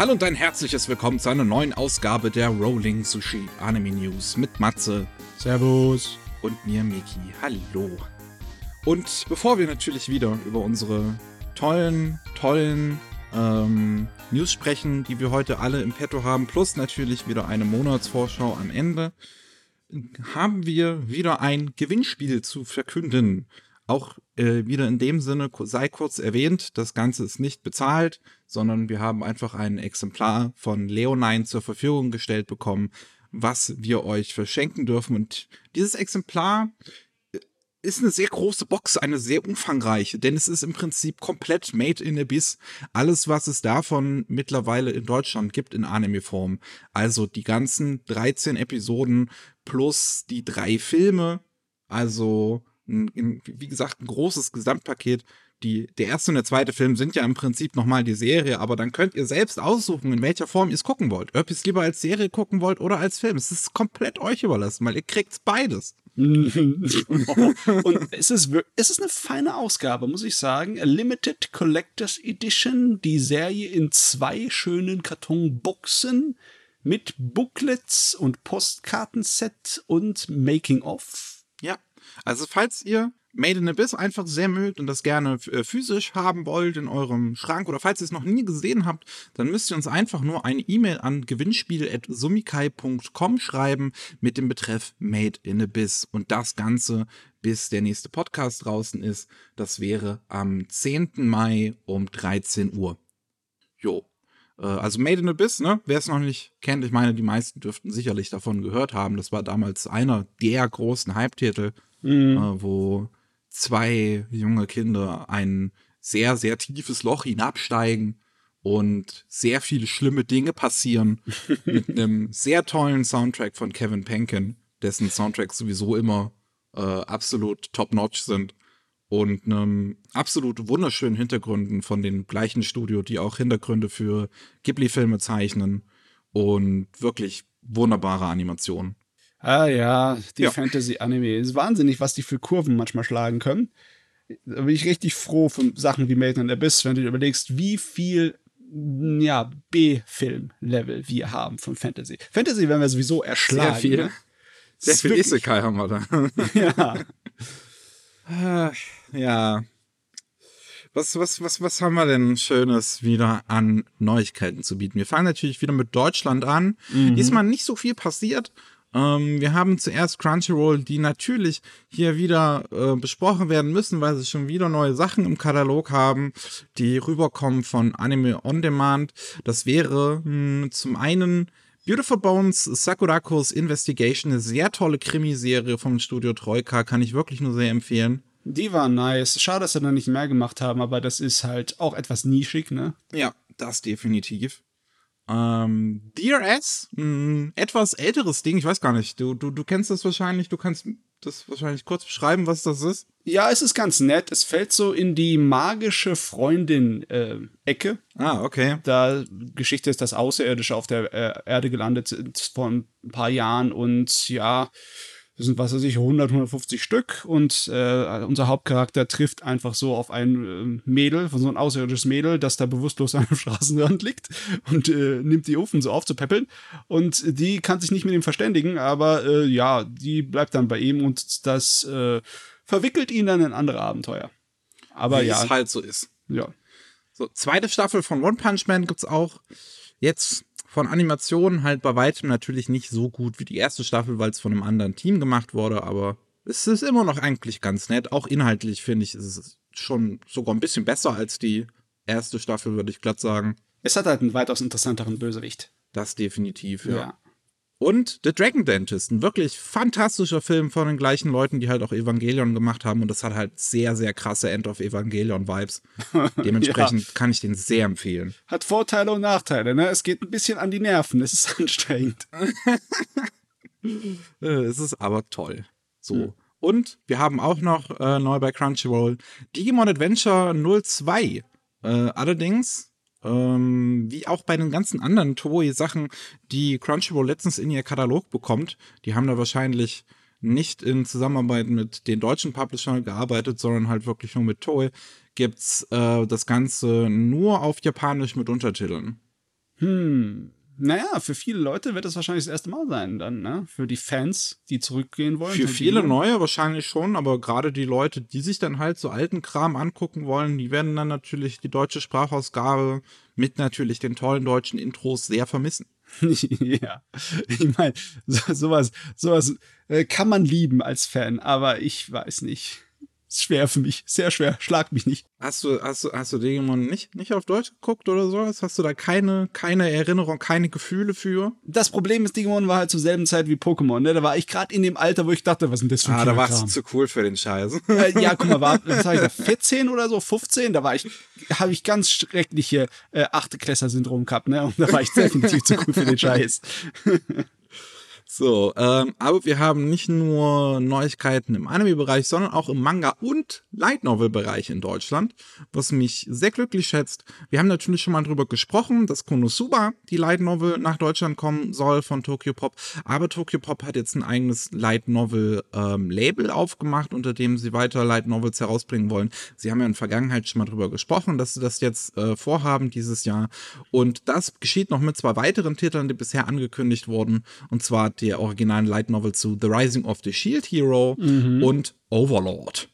Hallo und ein herzliches Willkommen zu einer neuen Ausgabe der Rolling Sushi Anime News mit Matze. Servus. Und mir, Miki. Hallo. Und bevor wir natürlich wieder über unsere tollen, tollen ähm, News sprechen, die wir heute alle im Petto haben, plus natürlich wieder eine Monatsvorschau am Ende, haben wir wieder ein Gewinnspiel zu verkünden. Auch äh, wieder in dem Sinne sei kurz erwähnt, das Ganze ist nicht bezahlt, sondern wir haben einfach ein Exemplar von Leonine zur Verfügung gestellt bekommen, was wir euch verschenken dürfen. Und dieses Exemplar äh, ist eine sehr große Box, eine sehr umfangreiche, denn es ist im Prinzip komplett made in Abyss. Alles, was es davon mittlerweile in Deutschland gibt in Anime-Form. Also die ganzen 13 Episoden plus die drei Filme. Also ein, wie gesagt, ein großes Gesamtpaket. Die, der erste und der zweite Film sind ja im Prinzip nochmal die Serie, aber dann könnt ihr selbst aussuchen, in welcher Form ihr es gucken wollt. Ob ihr es lieber als Serie gucken wollt oder als Film. Es ist komplett euch überlassen, weil ihr kriegt beides. und es ist, es ist eine feine Ausgabe, muss ich sagen. A Limited Collectors Edition, die Serie in zwei schönen Kartonboxen mit Booklets und Postkartenset und Making-of. Ja, also falls ihr Made in Abyss einfach sehr mögt und das gerne äh, physisch haben wollt in eurem Schrank oder falls ihr es noch nie gesehen habt, dann müsst ihr uns einfach nur eine E-Mail an gewinnspiel.sumikai.com schreiben mit dem Betreff Made in Abyss und das Ganze bis der nächste Podcast draußen ist. Das wäre am 10. Mai um 13 Uhr. Jo. Äh, also Made in Abyss, ne? Wer es noch nicht kennt, ich meine, die meisten dürften sicherlich davon gehört haben. Das war damals einer der großen Hype-Titel mhm. äh, wo zwei junge Kinder ein sehr, sehr tiefes Loch hinabsteigen und sehr viele schlimme Dinge passieren mit einem sehr tollen Soundtrack von Kevin Penkin, dessen Soundtracks sowieso immer äh, absolut top-notch sind und einem absolut wunderschönen Hintergründen von den gleichen Studio, die auch Hintergründe für Ghibli-Filme zeichnen und wirklich wunderbare Animationen. Ah ja, die ja. Fantasy-Anime. Ist wahnsinnig, was die für Kurven manchmal schlagen können. Da bin ich richtig froh von Sachen wie Made in Abyss, wenn du dir überlegst, wie viel ja, B-Film-Level wir haben von Fantasy. Fantasy werden wir sowieso erschlagen. Sehr viel. Ne? Sehr viel Isekai haben wir da. ja. Ah, ja. Was, was, was, was haben wir denn Schönes wieder an Neuigkeiten zu bieten? Wir fangen natürlich wieder mit Deutschland an. Mhm. Diesmal nicht so viel passiert, ähm, wir haben zuerst Crunchyroll, die natürlich hier wieder äh, besprochen werden müssen, weil sie schon wieder neue Sachen im Katalog haben, die rüberkommen von Anime On Demand. Das wäre mh, hm, zum einen Beautiful Bones, Sakurakos Investigation, eine sehr tolle Krimiserie vom Studio Troika, kann ich wirklich nur sehr empfehlen. Die war nice. Schade, dass sie da nicht mehr gemacht haben, aber das ist halt auch etwas nischig, ne? Ja, das definitiv. Ähm, DRS, ein etwas älteres Ding, ich weiß gar nicht. Du, du, du kennst das wahrscheinlich, du kannst das wahrscheinlich kurz beschreiben, was das ist. Ja, es ist ganz nett. Es fällt so in die magische Freundin-Ecke. Äh, ah, okay. Da Geschichte ist, dass Außerirdische auf der äh, Erde gelandet sind vor ein paar Jahren und ja, das sind, was weiß ich, 100, 150 Stück und äh, unser Hauptcharakter trifft einfach so auf ein äh, Mädel, von so ein außerirdisches Mädel, das da bewusstlos an der Straßenrand liegt und äh, nimmt die Ofen so aufzupäppeln und die kann sich nicht mit ihm verständigen, aber äh, ja, die bleibt dann bei ihm und das äh, verwickelt ihn dann in andere Abenteuer. Aber Wie ja. es halt so ist. Ja. So, zweite Staffel von One Punch Man gibt's auch jetzt von Animationen halt bei weitem natürlich nicht so gut wie die erste Staffel, weil es von einem anderen Team gemacht wurde, aber es ist immer noch eigentlich ganz nett. Auch inhaltlich finde ich, ist es schon sogar ein bisschen besser als die erste Staffel, würde ich glatt sagen. Es hat halt einen weitaus interessanteren Bösewicht. Das definitiv, ja. ja. Und The Dragon Dentist, ein wirklich fantastischer Film von den gleichen Leuten, die halt auch Evangelion gemacht haben. Und das hat halt sehr, sehr krasse End of Evangelion-Vibes. Dementsprechend ja. kann ich den sehr empfehlen. Hat Vorteile und Nachteile, ne? Es geht ein bisschen an die Nerven, es ist anstrengend. Äh, es ist aber toll. So. Mhm. Und wir haben auch noch äh, neu bei Crunchyroll Digimon Adventure 02. Äh, allerdings ähm, wie auch bei den ganzen anderen Toei-Sachen, die Crunchyroll letztens in ihr Katalog bekommt. Die haben da wahrscheinlich nicht in Zusammenarbeit mit den deutschen Publishern gearbeitet, sondern halt wirklich nur mit Toei, gibt's äh, das Ganze nur auf Japanisch mit Untertiteln. Hm. Naja, für viele Leute wird das wahrscheinlich das erste Mal sein, dann, ne? Für die Fans, die zurückgehen wollen. Für viele neue wahrscheinlich schon, aber gerade die Leute, die sich dann halt so alten Kram angucken wollen, die werden dann natürlich die deutsche Sprachausgabe mit natürlich den tollen deutschen Intros sehr vermissen. ja, ich meine, so, sowas, sowas äh, kann man lieben als Fan, aber ich weiß nicht ist schwer für mich, sehr schwer, schlag mich nicht. Hast du, hast du, hast du Digimon nicht, nicht auf Deutsch geguckt oder sowas? Hast du da keine, keine Erinnerung, keine Gefühle für? Das Problem ist, Digimon war halt zur selben Zeit wie Pokémon, ne? Da war ich gerade in dem Alter, wo ich dachte, was ist denn das für ein Ah, da warst du zu cool für den Scheiß. Äh, ja, guck mal, war, was war ich da, 14 oder so, 15? Da war ich, habe ich ganz schreckliche äh, achte Klässler-Syndrom gehabt, ne? Und da war ich definitiv zu cool für den Scheiß. So, ähm, aber wir haben nicht nur Neuigkeiten im Anime-Bereich, sondern auch im Manga- und Light Novel-Bereich in Deutschland, was mich sehr glücklich schätzt. Wir haben natürlich schon mal drüber gesprochen, dass Konosuba, die Light Novel, nach Deutschland kommen soll von Tokyo Pop. Aber Tokyo Pop hat jetzt ein eigenes Light Novel-Label ähm, aufgemacht, unter dem sie weiter Light Novels herausbringen wollen. Sie haben ja in der Vergangenheit schon mal drüber gesprochen, dass sie das jetzt äh, vorhaben dieses Jahr. Und das geschieht noch mit zwei weiteren Titeln, die bisher angekündigt wurden. Und zwar der originalen Light Novel zu The Rising of the Shield Hero mhm. und Overlord.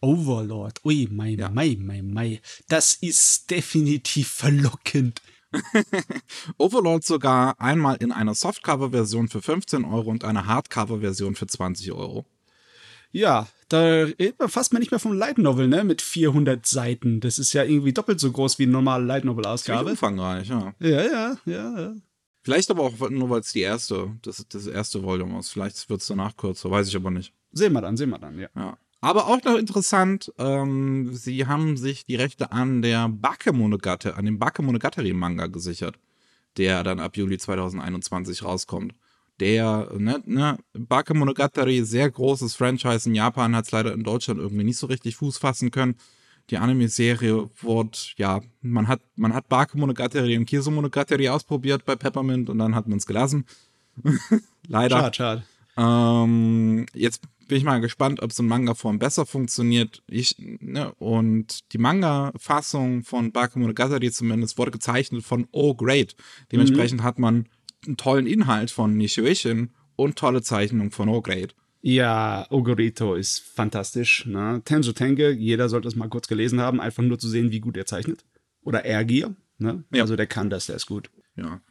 Overlord, ui, mei, ja. mei, mei, mei. Das ist definitiv verlockend. Overlord sogar einmal in einer Softcover-Version für 15 Euro und einer Hardcover-Version für 20 Euro. Ja, da redet man fast mal nicht mehr vom Light Novel, ne? Mit 400 Seiten. Das ist ja irgendwie doppelt so groß wie eine normale Light Novel-Ausgabe. Umfangreich, ja. Ja, ja, ja, ja. Vielleicht aber auch nur, weil es die erste, das, das erste Volume ist. Vielleicht wird es danach kürzer, weiß ich aber nicht. Sehen wir dann, sehen wir dann, ja. ja. Aber auch noch interessant, ähm, sie haben sich die Rechte an der Bakemonogatari, an dem Bakemonogatari-Manga gesichert, der dann ab Juli 2021 rauskommt. Der, ne, ne, Bakemonogatari, sehr großes Franchise in Japan, hat es leider in Deutschland irgendwie nicht so richtig Fuß fassen können die Anime-Serie wurde, ja, man hat, man hat Bakemonogatari und Kirso-Monogatari ausprobiert bei Peppermint und dann hat man es gelassen. Leider. Schade, schade. Ähm, jetzt bin ich mal gespannt, ob es in Manga-Form besser funktioniert. Ich, ne, und die Manga-Fassung von Bakemonogatari zumindest wurde gezeichnet von Oh Great. Dementsprechend mhm. hat man einen tollen Inhalt von Nishuishin und tolle Zeichnung von Oh Great. Ja, Ogorito ist fantastisch. Ne? Tenjo Tenge, jeder sollte es mal kurz gelesen haben, einfach nur zu sehen, wie gut er zeichnet. Oder Ergier. Ne? Ja. Also der kann das, der ist gut. Ja.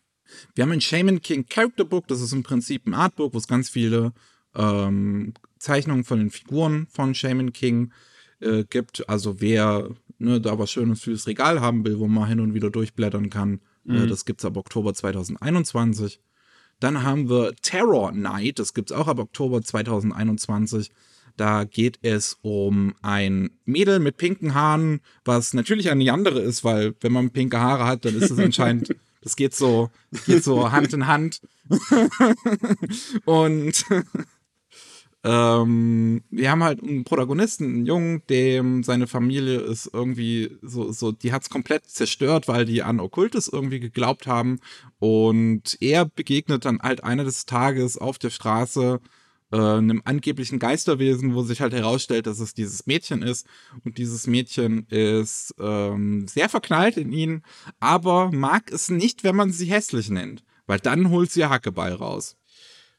Wir haben ein Shaman King Character Book, das ist im Prinzip ein Artbook, wo es ganz viele ähm, Zeichnungen von den Figuren von Shaman King äh, gibt. Also wer ne, da was Schönes fürs Regal haben will, wo man hin und wieder durchblättern kann, äh, mhm. äh, das gibt es ab Oktober 2021. Dann haben wir Terror Night, das gibt es auch ab Oktober 2021. Da geht es um ein Mädel mit pinken Haaren, was natürlich eine andere ist, weil wenn man pinke Haare hat, dann ist es anscheinend, das geht so, geht so Hand in Hand. Und ähm, wir haben halt einen Protagonisten, einen Jungen, dem seine Familie ist irgendwie so, so, die hat's komplett zerstört, weil die an Okkultes irgendwie geglaubt haben. Und er begegnet dann halt eines Tages auf der Straße äh, einem angeblichen Geisterwesen, wo sich halt herausstellt, dass es dieses Mädchen ist. Und dieses Mädchen ist ähm, sehr verknallt in ihn, aber mag es nicht, wenn man sie hässlich nennt. Weil dann holt sie Hackeball raus.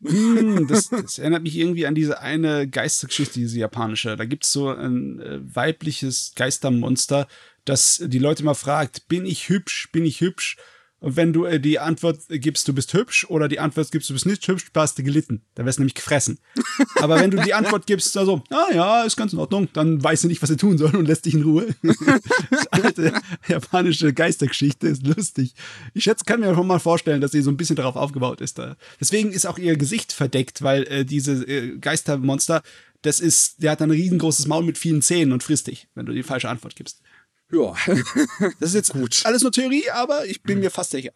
Hm, das, das, erinnert mich irgendwie an diese eine Geistergeschichte, diese japanische. Da gibt es so ein äh, weibliches Geistermonster, das die Leute mal fragt, bin ich hübsch, bin ich hübsch? Und wenn du äh, die Antwort gibst, du bist hübsch, oder die Antwort gibst, du bist nicht hübsch, hast du gelitten. Da wärst du nämlich gefressen. Aber wenn du die Antwort gibst, also, ah ja, ist ganz in Ordnung, dann weißt du nicht, was du tun soll und lässt dich in Ruhe. alte japanische Geistergeschichte ist lustig. Ich schätze, kann mir schon mal vorstellen, dass sie so ein bisschen darauf aufgebaut ist. Da. Deswegen ist auch ihr Gesicht verdeckt, weil äh, diese äh, Geistermonster, das ist, der hat ein riesengroßes Maul mit vielen Zähnen und frisst dich, wenn du die falsche Antwort gibst. Ja, das ist jetzt gut. Alles nur Theorie, aber ich bin mir fast sicher.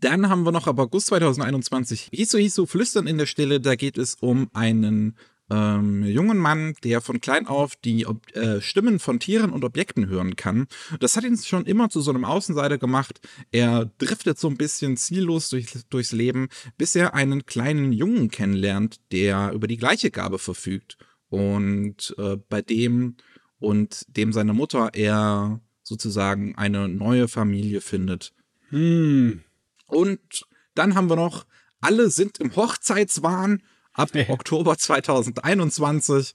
Dann haben wir noch ab August 2021 Hiso Hiso Flüstern in der Stille. Da geht es um einen ähm, jungen Mann, der von klein auf die Ob äh, Stimmen von Tieren und Objekten hören kann. Das hat ihn schon immer zu so einem Außenseiter gemacht. Er driftet so ein bisschen ziellos durch, durchs Leben, bis er einen kleinen Jungen kennenlernt, der über die gleiche Gabe verfügt. Und äh, bei dem und dem seine Mutter er sozusagen eine neue Familie findet. Hm. Und dann haben wir noch Alle sind im Hochzeitswahn ab Ja. Oktober 2021.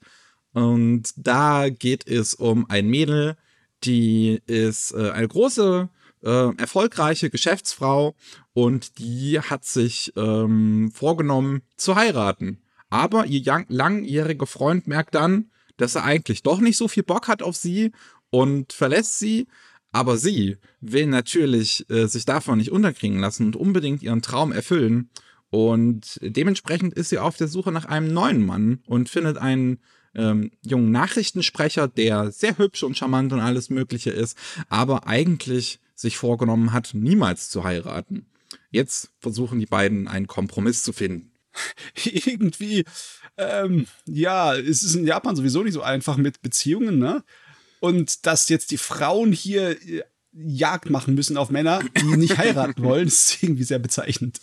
Und da geht es um ein Mädel, die ist äh, eine große, äh, erfolgreiche Geschäftsfrau und die hat sich ähm, vorgenommen zu heiraten. Aber ihr lang langjähriger Freund merkt dann, dass er eigentlich doch nicht so viel Bock hat auf sie und verlässt sie. Aber sie will natürlich äh, sich davon nicht unterkriegen lassen und unbedingt ihren Traum erfüllen. Und dementsprechend ist sie auf der Suche nach einem neuen Mann und findet einen ähm, jungen Nachrichtensprecher, der sehr hübsch und charmant und alles Mögliche ist, aber eigentlich sich vorgenommen hat, niemals zu heiraten. Jetzt versuchen die beiden einen Kompromiss zu finden. irgendwie, ähm, ja, es ist in Japan sowieso nicht so einfach mit Beziehungen, ne? Und dass jetzt die Frauen hier äh, Jagd machen müssen auf Männer, die nicht heiraten wollen, ist irgendwie sehr bezeichnend.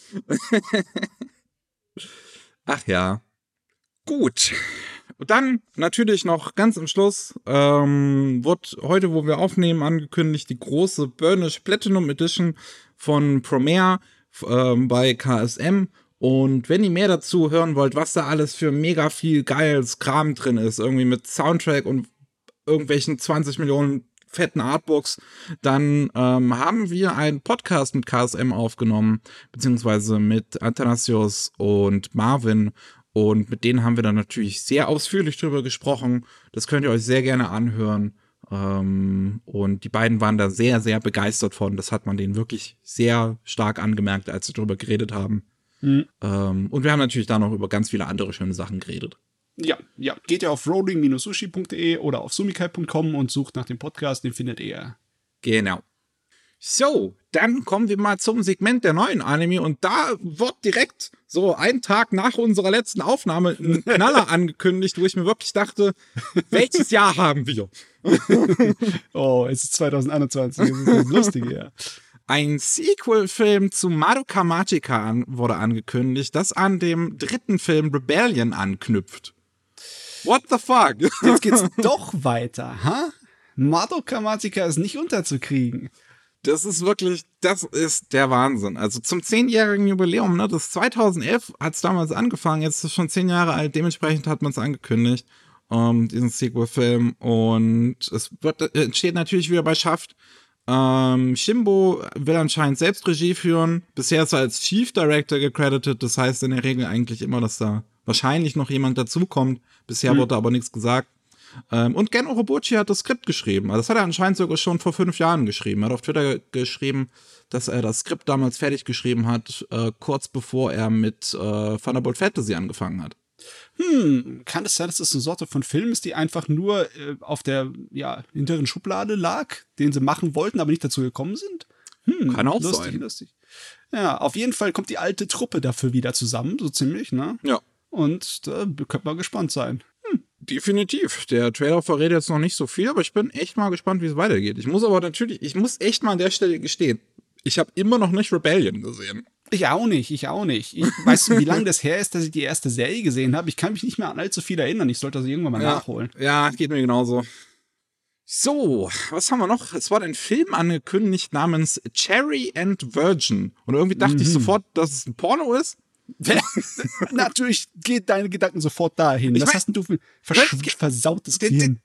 Ach ja. Gut. Und dann natürlich noch ganz am Schluss ähm, wird heute, wo wir aufnehmen, angekündigt die große Burnish Platinum Edition von Promare ähm, bei KSM. Und wenn ihr mehr dazu hören wollt, was da alles für mega viel geiles Kram drin ist, irgendwie mit Soundtrack und irgendwelchen 20 Millionen fetten Artbooks, dann ähm, haben wir einen Podcast mit KSM aufgenommen, beziehungsweise mit Athanasius und Marvin. Und mit denen haben wir dann natürlich sehr ausführlich drüber gesprochen. Das könnt ihr euch sehr gerne anhören. Ähm, und die beiden waren da sehr, sehr begeistert von. Das hat man denen wirklich sehr stark angemerkt, als sie drüber geredet haben. Mhm. Ähm, und wir haben natürlich da noch über ganz viele andere schöne Sachen geredet. Ja, ja. Geht ihr auf rolling-sushi.de oder auf sumikai.com und sucht nach dem Podcast, den findet ihr. Genau. So, dann kommen wir mal zum Segment der neuen Anime und da wird direkt so einen Tag nach unserer letzten Aufnahme ein Knaller angekündigt, wo ich mir wirklich dachte, welches Jahr haben wir? Oh, es ist 2021, das ist das Lustige, ja. Ein Sequel-Film zu Madoka Magica an, wurde angekündigt, das an dem dritten Film Rebellion anknüpft. What the fuck? Jetzt geht's doch weiter, ha? Madoka Magica ist nicht unterzukriegen. Das ist wirklich, das ist der Wahnsinn. Also zum zehnjährigen Jubiläum, ne, das 2011 hat es damals angefangen, jetzt ist es schon zehn Jahre alt, dementsprechend hat man es angekündigt, ähm, diesen Sequel-Film. Und es wird, äh, entsteht natürlich wieder bei Schaft. Ähm, Shimbo will anscheinend selbst Regie führen. Bisher ist er als Chief Director gecredited, das heißt in der Regel eigentlich immer, dass da wahrscheinlich noch jemand dazukommt. Bisher Hm. wurde aber nichts gesagt. Ähm, und Gen Orobuchi hat das Skript geschrieben. Also das hat er anscheinend sogar schon vor fünf Jahren geschrieben. Er hat auf Twitter geschrieben, dass er das Skript damals fertig geschrieben hat, äh, kurz bevor er mit äh, Thunderbolt Fantasy angefangen hat. Hm, kann es sein, dass das eine Sorte von Film ist, die einfach nur äh, auf der ja, hinteren Schublade lag, den sie machen wollten, aber nicht dazu gekommen sind? Hm, Kann auch lustig, sein. Lustig. Ja, auf jeden Fall kommt die alte Truppe dafür wieder zusammen, so ziemlich, ne? Ja. Und da könnte man gespannt sein. Definitiv. Der Trailer verrät jetzt noch nicht so viel, aber ich bin echt mal gespannt, wie es weitergeht. Ich muss aber natürlich, ich muss echt mal an der Stelle gestehen, ich habe immer noch nicht Rebellion gesehen. Ich auch nicht, ich auch nicht. Ich weiß, wie lange das her ist, dass ich die erste Serie gesehen habe. Ich kann mich nicht mehr an allzu viel erinnern. Ich sollte das irgendwann mal nachholen. Ja, geht mir genauso. So, was haben wir noch? Es war ein Film angekündigt namens Cherry and Virgin. Und irgendwie dachte ich sofort, dass es ein Porno ist. Natürlich geht deine Gedanken sofort dahin. Ich Was mein- hast denn du für versautes Gehirn?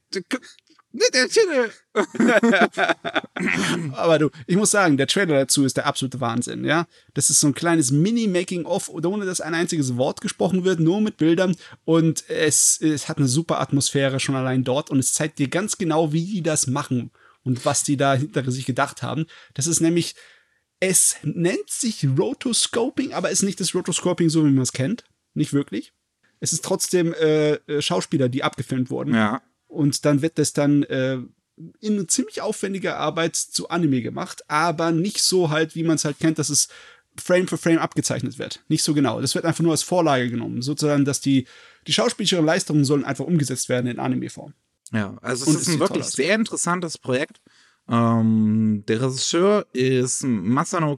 Aber du, ich muss sagen, der Trailer dazu ist der absolute Wahnsinn, ja. Das ist so ein kleines Mini-Making-of, ohne dass ein einziges Wort gesprochen wird, nur mit Bildern. Und es, es hat eine super Atmosphäre schon allein dort und es zeigt dir ganz genau, wie die das machen und was die da hinter sich gedacht haben. Das ist nämlich, es nennt sich Rotoscoping, aber ist nicht das Rotoscoping, so wie man es kennt. Nicht wirklich. Es ist trotzdem äh, Schauspieler, die abgefilmt wurden. Ja. Und dann wird das dann äh, in ziemlich aufwendiger Arbeit zu Anime gemacht, aber nicht so halt, wie man es halt kennt, dass es Frame für Frame abgezeichnet wird. Nicht so genau. Das wird einfach nur als Vorlage genommen. Sozusagen, dass die, die schauspielerischen Leistungen sollen einfach umgesetzt werden in Anime-Form. Ja, also es Und ist ein wirklich sehr interessantes Projekt. Ähm, der Regisseur ist Masano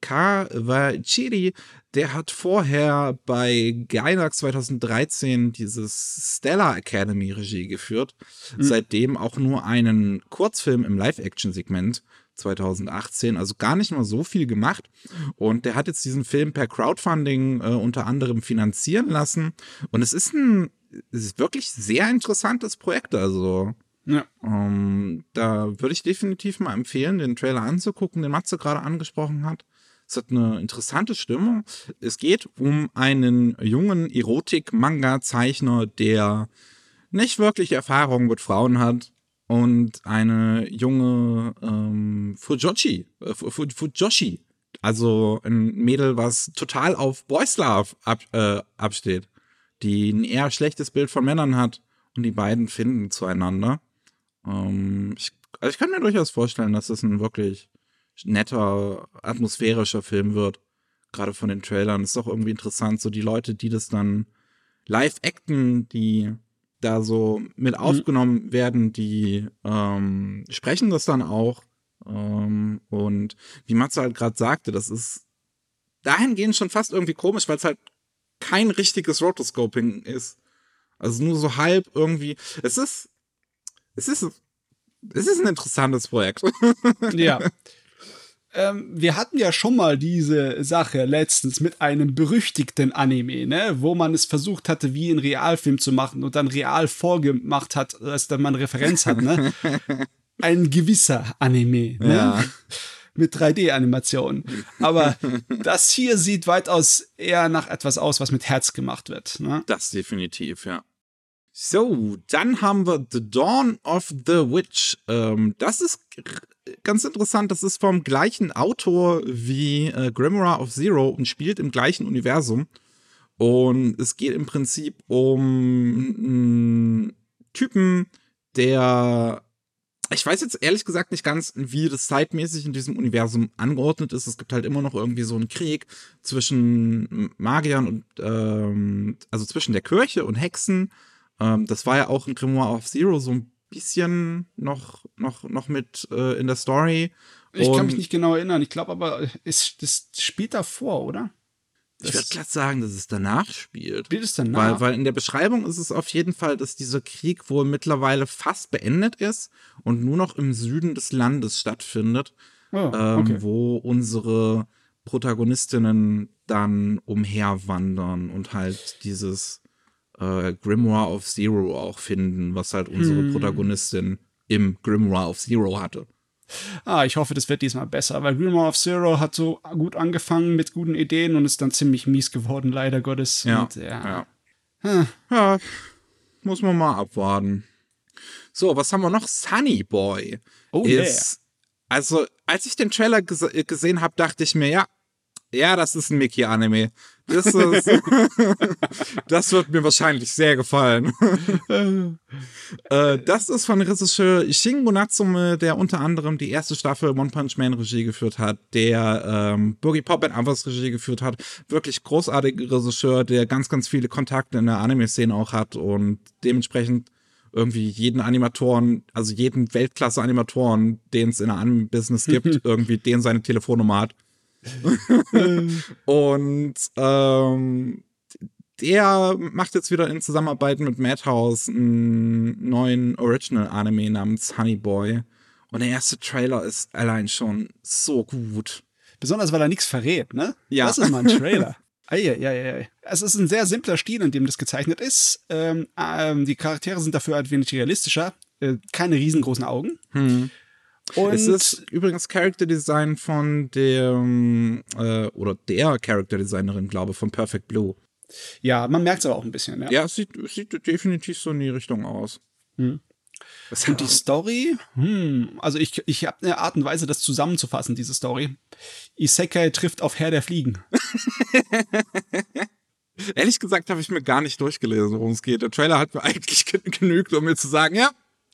Kawachiri. Der hat vorher bei Gainax 2013 dieses Stellar Academy Regie geführt. Mhm. Seitdem auch nur einen Kurzfilm im Live-Action-Segment 2018, also gar nicht mal so viel gemacht. Und der hat jetzt diesen Film per Crowdfunding äh, unter anderem finanzieren lassen. Und es ist ein es ist wirklich sehr interessantes Projekt. Also Ja. ähm, da würde ich definitiv mal empfehlen, den Trailer anzugucken, den Matze gerade angesprochen hat. Es hat eine interessante Stimmung. Es geht um einen jungen Erotik-Manga-Zeichner, der nicht wirklich Erfahrung mit Frauen hat und eine junge ähm, Fujoshi, äh, Fu- Fu- Fujoshi, also ein Mädel, was total auf Boys Love ab, äh, absteht, die ein eher schlechtes Bild von Männern hat und die beiden finden zueinander. Ähm, ich, also ich kann mir durchaus vorstellen, dass es ein wirklich netter, atmosphärischer Film wird. Gerade von den Trailern. Ist doch irgendwie interessant, so die Leute, die das dann live acten, die da so mit aufgenommen werden, die ähm, sprechen das dann auch. Ähm, und wie Matze halt gerade sagte, das ist dahingehend schon fast irgendwie komisch, weil es halt kein richtiges Rotoscoping ist. Also nur so halb irgendwie. Es ist, es ist, es ist ein interessantes Projekt. Ja. ähm, wir hatten ja schon mal diese Sache letztens mit einem berüchtigten Anime, ne, wo man es versucht hatte, wie einen Realfilm zu machen und dann real vorgemacht hat, dass dann man Referenz hat, ne? Ein gewisser Anime, ne? Ja. Mit 3D-Animationen. Aber das hier sieht weitaus eher nach etwas aus, was mit Herz gemacht wird. Ne? Das definitiv, ja. So, dann haben wir The Dawn of the Witch. Ähm, das ist ganz interessant. Das ist vom gleichen Autor wie äh, Grimoire of Zero und spielt im gleichen Universum. Und es geht im Prinzip um einen Typen, der. Ich weiß jetzt ehrlich gesagt nicht ganz, wie das zeitmäßig in diesem Universum angeordnet ist. Es gibt halt immer noch irgendwie so einen Krieg zwischen Magiern und, ähm, also zwischen der Kirche und Hexen. Ähm, das war ja auch in Grimoire of Zero so ein bisschen noch, noch, noch mit äh, in der Story. Ich kann mich nicht genau erinnern. Ich glaube aber, es, das spielt davor, oder? Ich würde glatt sagen, dass es danach spielt. Spielt es danach? Weil, weil in der Beschreibung ist es auf jeden Fall, dass dieser Krieg wohl mittlerweile fast beendet ist und nur noch im Süden des Landes stattfindet, oh, ähm, okay. wo unsere Protagonistinnen dann umherwandern und halt dieses äh, Grimoire of Zero auch finden, was halt unsere Hm. Protagonistin im Grimoire of Zero hatte. Ah, ich hoffe, das wird diesmal besser, weil Grimoire of Zero hat so gut angefangen mit guten Ideen und ist dann ziemlich mies geworden, leider Gottes. Ja, Und, ja. ja. Hm. Ja, muss man mal abwarten. So, was haben wir noch? Sunny Boy. Oh, ist, also, als ich den Trailer gese gesehen habe, dachte ich mir, ja, ja, das ist ein Mickey-Anime. Das, ist, das wird mir wahrscheinlich sehr gefallen. äh, das ist von Regisseur Shingo Natsume, der unter anderem die erste Staffel One Punch Man Regie geführt hat, der ähm, Boogie Pop and Others Regie geführt hat. Wirklich großartiger Regisseur, der ganz, ganz viele Kontakte in der Anime-Szene auch hat und dementsprechend irgendwie jeden Animatoren, also jeden Weltklasse-Animatoren, den es in der Anime-Business gibt, irgendwie den seine Telefonnummer hat. Und ähm, der macht jetzt wieder in Zusammenarbeit mit Madhouse einen neuen Original-Anime namens Honey Boy. Und der erste Trailer ist allein schon so gut. Besonders, weil er nichts verrät, ne? Ja. Das ist mal ein Trailer. Eieiei. Es ist ein sehr simpler Stil, in dem das gezeichnet ist. Ähm, ähm, die Charaktere sind dafür ein wenig realistischer. Äh, keine riesengroßen Augen. Und es ist übrigens Character Design von dem, äh, oder der Character Designerin, glaube ich, von Perfect Blue. ja, man merkt es aber auch ein bisschen. Ja. Ja, es sieht, es sieht definitiv so in die Richtung aus. Hm. Und die Story, hm, also ich, ich habe eine Art und Weise, das zusammenzufassen, diese Story. Isekai trifft auf Herr der Fliegen. Ehrlich gesagt habe ich mir gar nicht durchgelesen, worum es geht. Der Trailer hat mir eigentlich gen- genügt, um mir zu sagen, ja,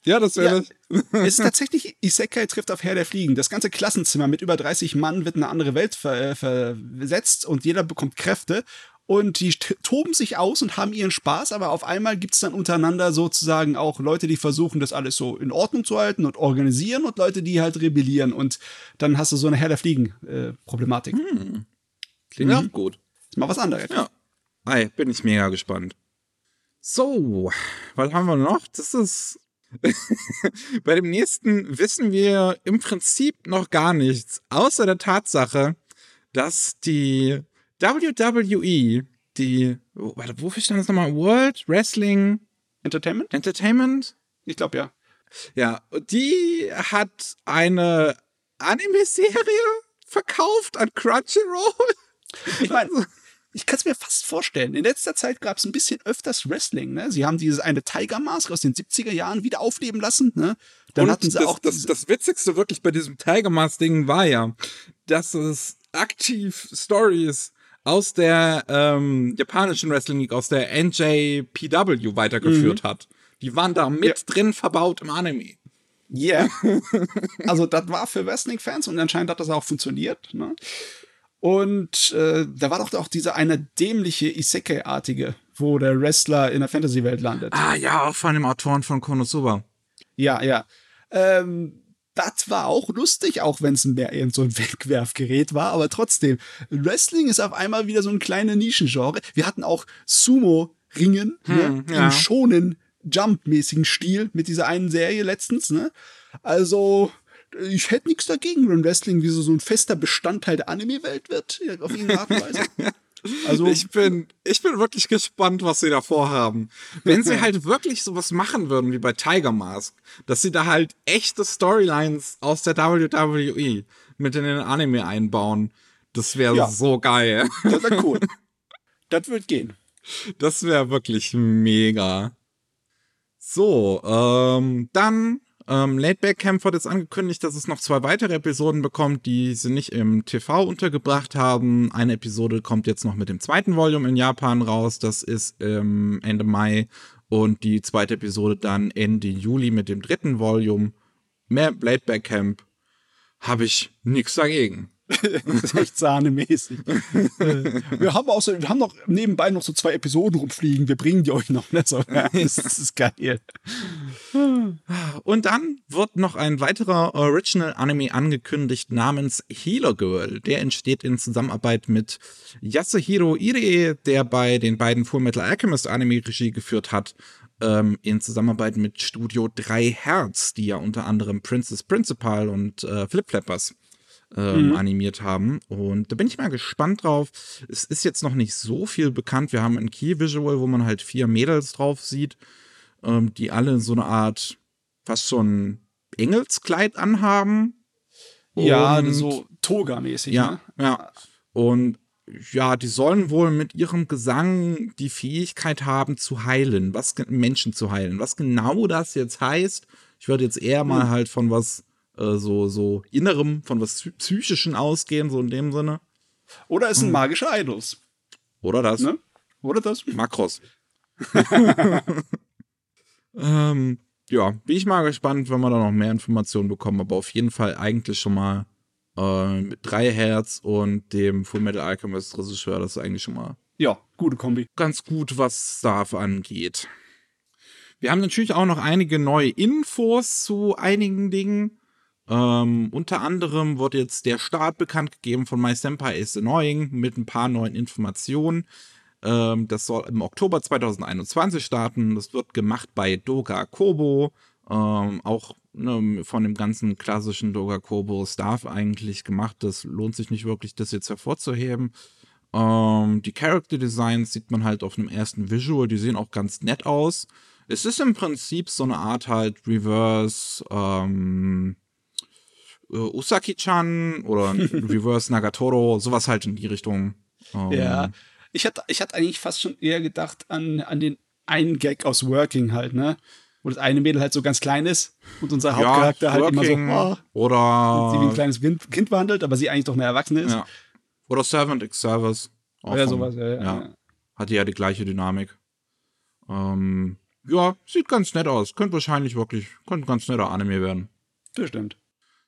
ja, das wäre Ja. das. es ist tatsächlich Isekai trifft auf Herr der Fliegen. Das ganze Klassenzimmer mit über 30 Mann wird in eine andere Welt ver äh, versetzt und jeder bekommt Kräfte. Und die toben sich aus und haben ihren Spaß, aber auf einmal gibt es dann untereinander sozusagen auch Leute, die versuchen, das alles so in Ordnung zu halten und organisieren und Leute, die halt rebellieren. Und dann hast du so eine Herr der Fliegen-Problematik. Klingt Mhm. auch gut. Ist mal was anderes. Ja. Ei, bin ich mega gespannt. So, was haben wir noch? Das ist. Bei dem nächsten wissen wir im Prinzip noch gar nichts, außer der Tatsache, dass die WWE, die, warte, wofür stand das nochmal? World Wrestling Entertainment? Entertainment? Ich glaube ja. Ja, die hat eine Anime-Serie verkauft an Crunchyroll. Ich meine, ich kann es mir fast vorstellen. In letzter Zeit gab es ein bisschen öfters Wrestling. Ne? Sie haben dieses eine Tiger Mask aus den 70er Jahren wieder aufleben lassen. Ne? Dann Und hatten sie das, auch das, das Witzigste wirklich bei diesem Tiger Mask Ding war ja, dass es aktiv Stories aus der ähm, japanischen Wrestling League, aus der NJPW weitergeführt mhm. hat. Die waren da mit ja. drin verbaut im Anime. Yeah. also das war für Wrestling-Fans und anscheinend hat das auch funktioniert. Ne? Und äh, da war doch auch diese eine dämliche Isekai-artige, wo der Wrestler in der Fantasy-Welt landet. Ah ja, auch von dem Autoren von Konosuba. Ja, ja. Ähm, das war auch lustig, auch wenn es mehr so ein Wegwerfgerät war, aber trotzdem. Wrestling ist auf einmal wieder so ein kleiner Nischengenre. Wir hatten auch Sumo-Ringen ne, hm, ne, ja. im schonen Jump-mäßigen Stil mit dieser einen Serie letztens, ne? Also, ich hätte nichts dagegen, wenn Wrestling wie so, so ein fester Bestandteil der Anime-Welt wird, auf irgendeine Art und Weise. Also ich bin, ich bin wirklich gespannt, was sie da vorhaben. Wenn sie halt wirklich sowas machen würden wie bei Tiger Mask, dass sie da halt echte Storylines aus der WWE mit in den Anime einbauen, das wäre ja. so geil. Das wäre cool. das wird gehen. Das wäre wirklich mega. So, ähm, dann ähm, Laidback Camp wird jetzt angekündigt, dass es noch zwei weitere Episoden bekommt, die sie nicht im TV untergebracht haben. Eine Episode kommt jetzt noch mit dem zweiten Volume in Japan raus. Das ist ähm, Ende Mai. Und die zweite Episode dann Ende Juli mit dem dritten Volume. Mehr Laidback Camp habe ich nichts dagegen. das ist echt sahnemäßig. wir haben außer, wir haben noch nebenbei noch so zwei Episoden rumfliegen. Wir bringen die euch noch. Ne? So, das ist geil. Und dann wird noch ein weiterer Original Anime angekündigt namens Healer Girl. Der entsteht in Zusammenarbeit mit Yasuhiro Irie, der bei den beiden Full Metal Alchemist Anime Regie geführt hat ähm, in Zusammenarbeit mit Studio 3 Herz, die ja unter anderem Princess Principal und äh, Flip Flappers ähm, mhm. animiert haben. Und da bin ich mal gespannt drauf. Es ist jetzt noch nicht so viel bekannt. Wir haben ein Key Visual, wo man halt vier Mädels drauf sieht, ähm, die alle so eine Art fast schon Engelskleid anhaben. Ja, so Toga-mäßig. Ja, ne? ja. Und ja, die sollen wohl mit ihrem Gesang die Fähigkeit haben zu heilen, was Menschen zu heilen. Was genau das jetzt heißt, ich würde jetzt eher mal hm. halt von was äh, so, so innerem, von was Psychischen ausgehen, so in dem Sinne. Oder es sind hm. magische Idols. Oder das. Ne? Oder das. Makros. ähm, ja, bin ich mal gespannt, wenn wir da noch mehr Informationen bekommen, aber auf jeden Fall eigentlich schon mal äh, mit drei Herz und dem Full Metal Alchemist Regisseur, das ist eigentlich schon mal. Ja, gute Kombi. Ganz gut, was Staff angeht. Wir haben natürlich auch noch einige neue Infos zu einigen Dingen. Ähm, unter anderem wurde jetzt der Start bekannt gegeben von My Senpai is Annoying mit ein paar neuen Informationen. Ähm, das soll im Oktober 2021 starten. Das wird gemacht bei Doga Kobo. Ähm, auch ne, von dem ganzen klassischen Doga Kobo Staff eigentlich gemacht. Das lohnt sich nicht wirklich, das jetzt hervorzuheben. Ähm, die Character Designs sieht man halt auf einem ersten Visual. Die sehen auch ganz nett aus. Es ist im Prinzip so eine Art halt Reverse, ähm, äh, Usaki-chan oder Reverse Nagatoro, sowas halt in die Richtung. Ähm. Ja, ich hatte, ich hatte eigentlich fast schon eher gedacht an, an den einen Gag aus Working halt, ne? Wo das eine Mädel halt so ganz klein ist und unser Hauptcharakter ja, halt immer so oh, oder sie wie ein kleines Kind behandelt, aber sie eigentlich doch eine Erwachsene ist. Ja. Oder Servant X Service. Ja, sowas, ja, ja, ja. Hatte ja die gleiche Dynamik. Ähm, ja, sieht ganz nett aus. Könnte wahrscheinlich wirklich, könnte ein ganz netter Anime werden. Das stimmt.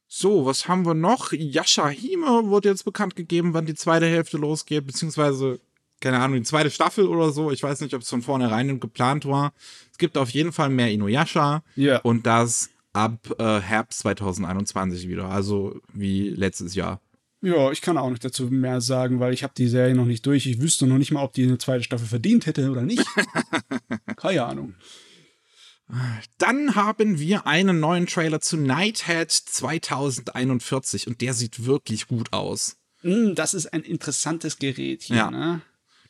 So, was haben wir noch? Yasha Hime wurde jetzt bekannt gegeben, wann die zweite Hälfte losgeht, beziehungsweise, keine Ahnung, die zweite Staffel oder so. Ich weiß nicht, ob es von vornherein geplant war. Es gibt auf jeden Fall mehr Inuyasha. Ja. Und das ab äh, Herbst 2021 wieder. Also wie letztes Jahr. Ja, ich kann auch nicht dazu mehr sagen, weil ich habe die Serie noch nicht durch. Ich wüsste noch nicht mal, ob die eine zweite Staffel verdient hätte oder nicht. Keine Ahnung. Dann haben wir einen neuen Trailer zu Nighthead 2041 und der sieht wirklich gut aus. Mm, das ist ein interessantes Gerät hier, Ja. ne?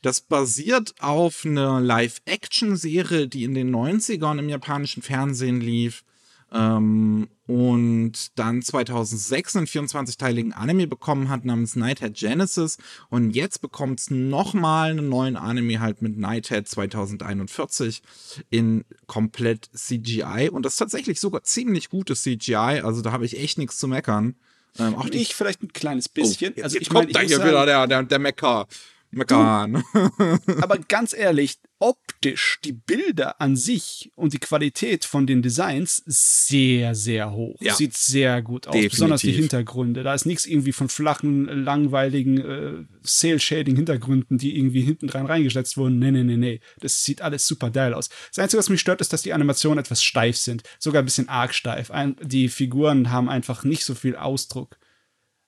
Das basiert auf einer Live-Action-Serie, die in den 90ern im japanischen Fernsehen lief. Ähm, und dann 2006 einen 24-teiligen Anime bekommen hat namens Nighthead Genesis. Und jetzt bekommt es nochmal einen neuen Anime halt mit Nighthead 2041 in komplett CGI. Und das ist tatsächlich sogar ziemlich gutes CGI. Also da habe ich echt nichts zu meckern. Ähm, auch Ich vielleicht ein kleines bisschen. Oh, also jetzt ich meine, kommt ich da hier wieder der, der, der Mecker. Meckern. aber ganz ehrlich, optisch, die Bilder an sich und die Qualität von den Designs sehr, sehr hoch. Ja. Sieht sehr gut aus. Definitiv. Besonders die Hintergründe. Da ist nichts irgendwie von flachen, langweiligen äh, Cell-Shading-Hintergründen, die irgendwie hinten dran reingesetzt wurden. Nee, nee, nee, nee. Das sieht alles super geil aus. Das Einzige, was mich stört, ist, dass die Animationen etwas steif sind. Sogar ein bisschen arg steif. Ein, die Figuren haben einfach nicht so viel Ausdruck.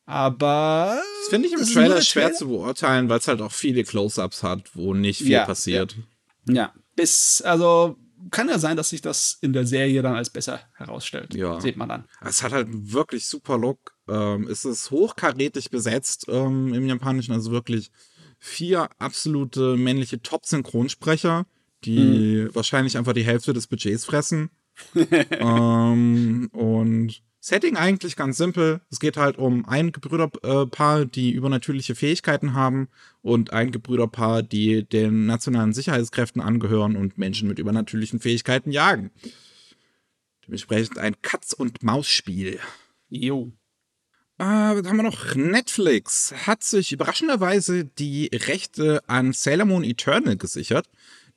Aber. Das finde ich im Trailer schwer Trailer. zu beurteilen, weil es halt auch viele Close-Ups hat, wo nicht viel Ja, passiert. Ja, bis, also kann ja sein, dass sich das in der Serie dann als besser herausstellt. Ja. Sieht man dann. Es hat halt wirklich super Look. Ähm, es ist hochkarätig besetzt ähm, im Japanischen, also wirklich vier absolute männliche Top-Synchronsprecher, die Mhm. wahrscheinlich einfach die Hälfte des Budgets fressen. ähm, und Setting eigentlich ganz simpel. Es geht halt um ein Gebrüderpaar, die übernatürliche Fähigkeiten haben und ein Gebrüderpaar, die den nationalen Sicherheitskräften angehören und Menschen mit übernatürlichen Fähigkeiten jagen. Dementsprechend ein Katz-und-Maus-Spiel. Jo. Äh, was haben wir noch? Netflix hat sich überraschenderweise die Rechte an Sailor Moon Eternal gesichert.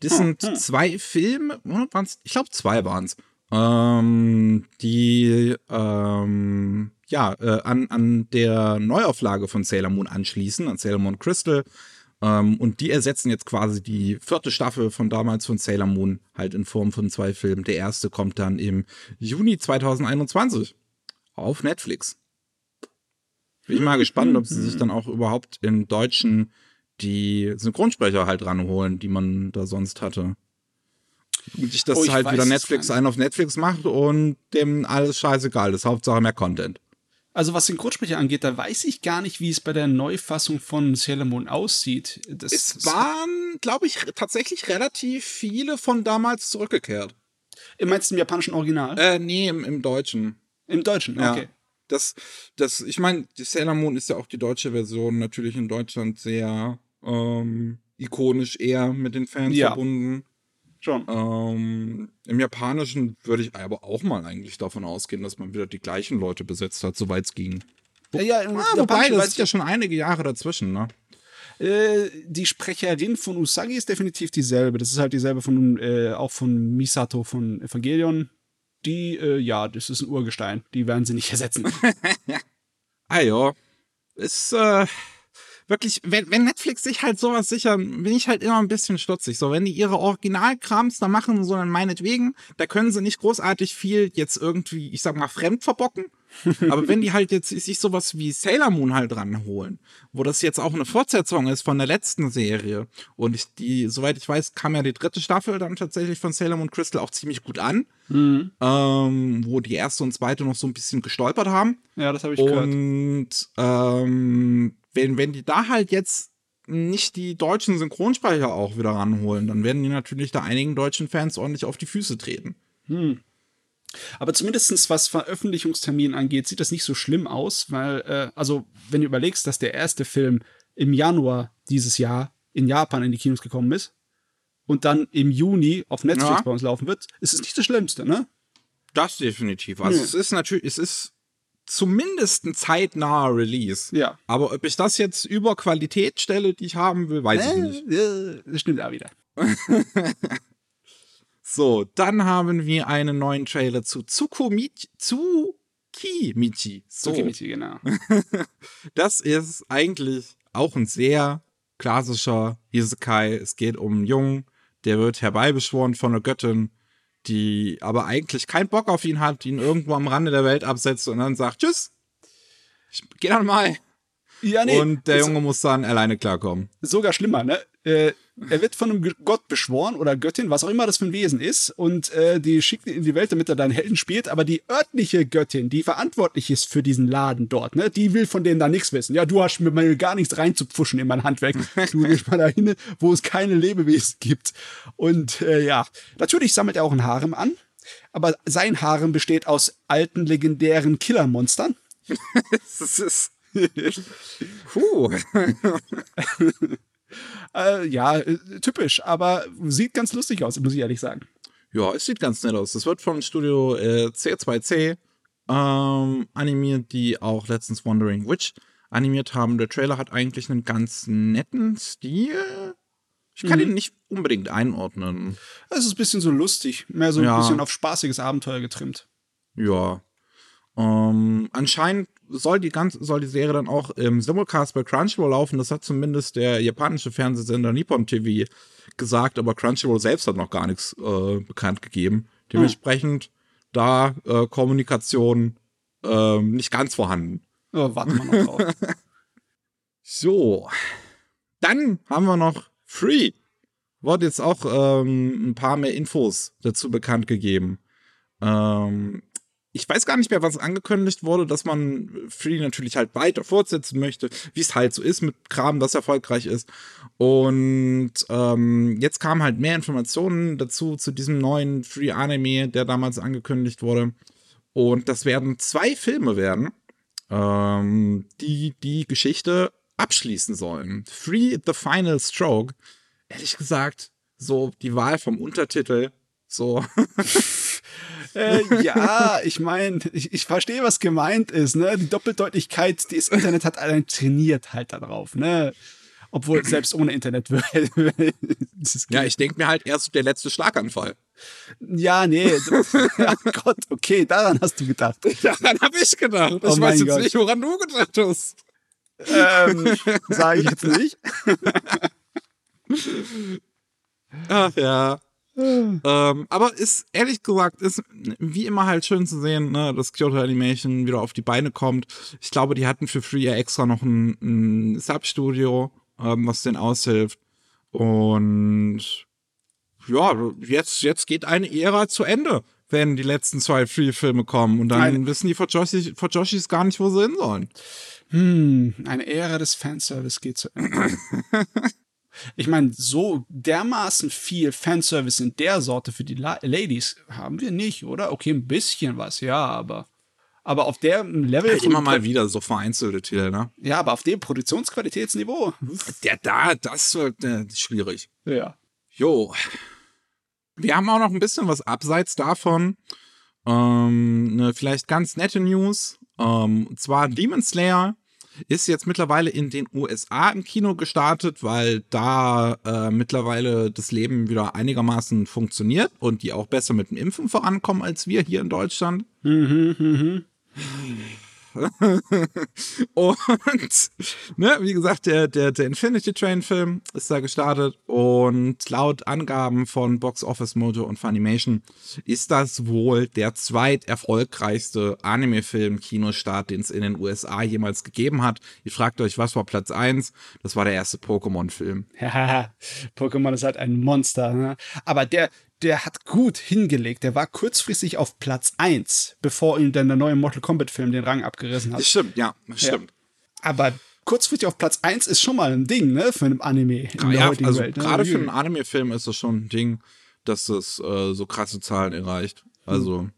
Das sind zwei Filme, waren's? ich glaube zwei waren es, ähm, die ähm, ja äh, an, an der Neuauflage von Sailor Moon anschließen, an Sailor Moon Crystal. Ähm, und die ersetzen jetzt quasi die vierte Staffel von damals von Sailor Moon halt in Form von zwei Filmen. Der erste kommt dann im Juni 2021 auf Netflix. Bin ich mal gespannt, ob sie sich dann auch überhaupt im Deutschen die Synchronsprecher halt ranholen, die man da sonst hatte. Sich das Oh, halt weiß wieder Netflix einen auf Netflix macht und dem alles scheißegal ist. Hauptsache mehr Content. Also was Synchronsprecher angeht, da weiß ich gar nicht, wie es bei der Neufassung von Sailor Moon aussieht. Das Es waren, glaube ich, tatsächlich relativ viele von damals zurückgekehrt. Meinst im japanischen Original? Äh, nee, im, im Deutschen. Im Deutschen, Ja. okay. Das, das, ich meine, Sailor Moon ist ja auch die deutsche Version, natürlich in Deutschland sehr ähm, ikonisch eher mit den Fans Ja. verbunden. Schon. Ähm, Im Japanischen würde ich aber auch mal eigentlich davon ausgehen, dass man wieder die gleichen Leute besetzt hat, soweit es ging. Ja, ja, im Ah, wobei, das ist ja schon einige Jahre dazwischen, ne? Äh, die Sprecherin von Usagi ist definitiv dieselbe. Das ist halt dieselbe von, äh, auch von Misato von Evangelion. Die, äh, ja, das ist ein Urgestein. Die werden sie nicht ersetzen. Ah ja. Ist äh, wirklich, wenn, wenn Netflix sich halt sowas sichern, bin ich halt immer ein bisschen stutzig. So, wenn die ihre Originalkrams da machen, sondern meinetwegen, da können sie nicht großartig viel jetzt irgendwie, ich sag mal, fremd verbocken. Aber wenn die halt jetzt sich sowas wie Sailor Moon halt ranholen, wo das jetzt auch eine Fortsetzung ist von der letzten Serie und ich, die, soweit ich weiß, kam ja die dritte Staffel dann tatsächlich von Sailor Moon Crystal auch ziemlich gut an, Mhm. ähm, wo die erste und zweite noch so ein bisschen gestolpert haben. Ja, das habe ich gehört. Und ähm, wenn, wenn die da halt jetzt nicht die deutschen Synchronsprecher auch wieder ranholen, dann werden die natürlich da einigen deutschen Fans ordentlich auf die Füße treten. Aber zumindestens was Veröffentlichungstermin angeht, sieht das nicht so schlimm aus, weil, äh, also, wenn du überlegst, dass der erste Film im Januar dieses Jahr in Japan in die Kinos gekommen ist und dann im Juni auf Netflix Ja. bei uns laufen wird, ist es nicht das Schlimmste, ne? Das definitiv. Also Ja. es ist natürlich, es ist zumindest ein zeitnaher Release. Ja. Aber ob ich das jetzt über Qualität stelle, die ich haben will, weiß ich nicht. Äh, das stimmt auch wieder. So, dann haben wir einen neuen Trailer zu Tsukumichi. Tsukimichi. So. Tsukimichi, genau. Das ist eigentlich auch ein sehr klassischer Isekai. Es geht um einen Jungen, der wird herbeibeschworen von einer Göttin, die aber eigentlich keinen Bock auf ihn hat, ihn irgendwo am Rande der Welt absetzt und dann sagt, tschüss, ich geh dann mal. Ja, und der Junge muss dann alleine klarkommen. sogar schlimmer, ne? Äh, er wird von einem Gott beschworen oder Göttin, was auch immer das für ein Wesen ist, und äh, die schickt ihn in die Welt, damit er deinen Helden spielt. Aber die örtliche Göttin, die verantwortlich ist für diesen Laden dort, ne, die will von denen da nichts wissen. Ja, du hast mir mal gar nichts reinzupfuschen in mein Handwerk. Du gehst mal dahin, wo es keine Lebewesen gibt. Und äh, ja, natürlich sammelt er auch ein Harem an, aber sein Harem besteht aus alten legendären Killermonstern. das ist. Puh. Äh, ja, äh, typisch, aber sieht ganz lustig aus, muss ich ehrlich sagen. Ja, es sieht ganz nett aus. Das wird vom Studio äh, C2C ähm, animiert, die auch letztens Wandering Witch animiert haben. Der Trailer hat eigentlich einen ganz netten Stil. Ich kann mhm. ihn nicht unbedingt einordnen. Es ist ein bisschen so lustig, mehr so ein ja. bisschen auf spaßiges Abenteuer getrimmt. Ja. Ähm, anscheinend soll die ganze, soll die Serie dann auch im Simulcast bei Crunchyroll laufen. Das hat zumindest der japanische Fernsehsender Nippon TV gesagt, aber Crunchyroll selbst hat noch gar nichts äh, bekannt gegeben. Dementsprechend hm. da äh, Kommunikation äh, nicht ganz vorhanden. Ja, warten wir noch drauf. so. Dann haben wir noch Free. Wurde jetzt auch ähm, ein paar mehr Infos dazu bekannt gegeben. Ähm, ich weiß gar nicht mehr, was angekündigt wurde, dass man Free natürlich halt weiter fortsetzen möchte, wie es halt so ist mit Kram, das erfolgreich ist. Und ähm, jetzt kamen halt mehr Informationen dazu zu diesem neuen Free Anime, der damals angekündigt wurde. Und das werden zwei Filme werden, ähm, die die Geschichte abschließen sollen. Free the Final Stroke. Ehrlich gesagt, so die Wahl vom Untertitel, so. Äh, ja, ich meine, ich, ich verstehe, was gemeint ist. Ne? Die Doppeldeutigkeit, das Internet hat allein trainiert halt darauf. Ne? Obwohl selbst ohne Internet Ja, ich denke mir halt erst der letzte Schlaganfall. Ja, nee. oh Gott, okay, daran hast du gedacht. Daran habe ich gedacht. Ich oh weiß jetzt Gott. nicht, woran du gedacht hast. Ähm, Sage ich jetzt nicht. Ach ja ähm, aber ist, ehrlich gesagt, ist wie immer halt schön zu sehen, ne, dass Kyoto Animation wieder auf die Beine kommt. Ich glaube, die hatten für Free extra noch ein, ein Substudio, ähm, was denen aushilft. Und ja, jetzt, jetzt geht eine Ära zu Ende, wenn die letzten zwei Free-Filme kommen. Und dann Nein. wissen die vor Joshis, vor Joshis gar nicht, wo sie hin sollen. Hm, eine Ära des Fanservice geht zu Ende. Ich meine, so dermaßen viel Fanservice in der Sorte für die La Ladies haben wir nicht, oder? Okay, ein bisschen was, ja, aber. Aber auf dem Level. Halt immer mal wieder so vereinzelte Titel, ne? Ja, aber auf dem Produktionsqualitätsniveau. Der da, das wird äh, schwierig. Ja. Jo. Wir haben auch noch ein bisschen was abseits davon. Ähm, eine vielleicht ganz nette News. Ähm, und zwar Demon Slayer ist jetzt mittlerweile in den USA im Kino gestartet, weil da äh, mittlerweile das Leben wieder einigermaßen funktioniert und die auch besser mit dem Impfen vorankommen als wir hier in Deutschland. Mhm, mhm. und, ne, wie gesagt, der, der, der Infinity Train Film ist da gestartet und laut Angaben von Box Office Mojo und Funimation ist das wohl der zweiterfolgreichste Anime-Film Kinostart, den es in den USA jemals gegeben hat. Ihr fragt euch, was war Platz 1? Das war der erste Pokémon-Film. Ja, Pokémon ist halt ein Monster. Ne? Aber der, der hat gut hingelegt. Der war kurzfristig auf Platz 1, bevor ihm dann der neue Mortal Kombat-Film den Rang abgerissen hat. Das stimmt, ja, das stimmt. Ja. Aber kurzfristig auf Platz 1 ist schon mal ein Ding, ne, für einen Anime in ja, also Welt. Ne? Gerade für einen Anime-Film ist das schon ein Ding, dass es äh, so krasse Zahlen erreicht. Also.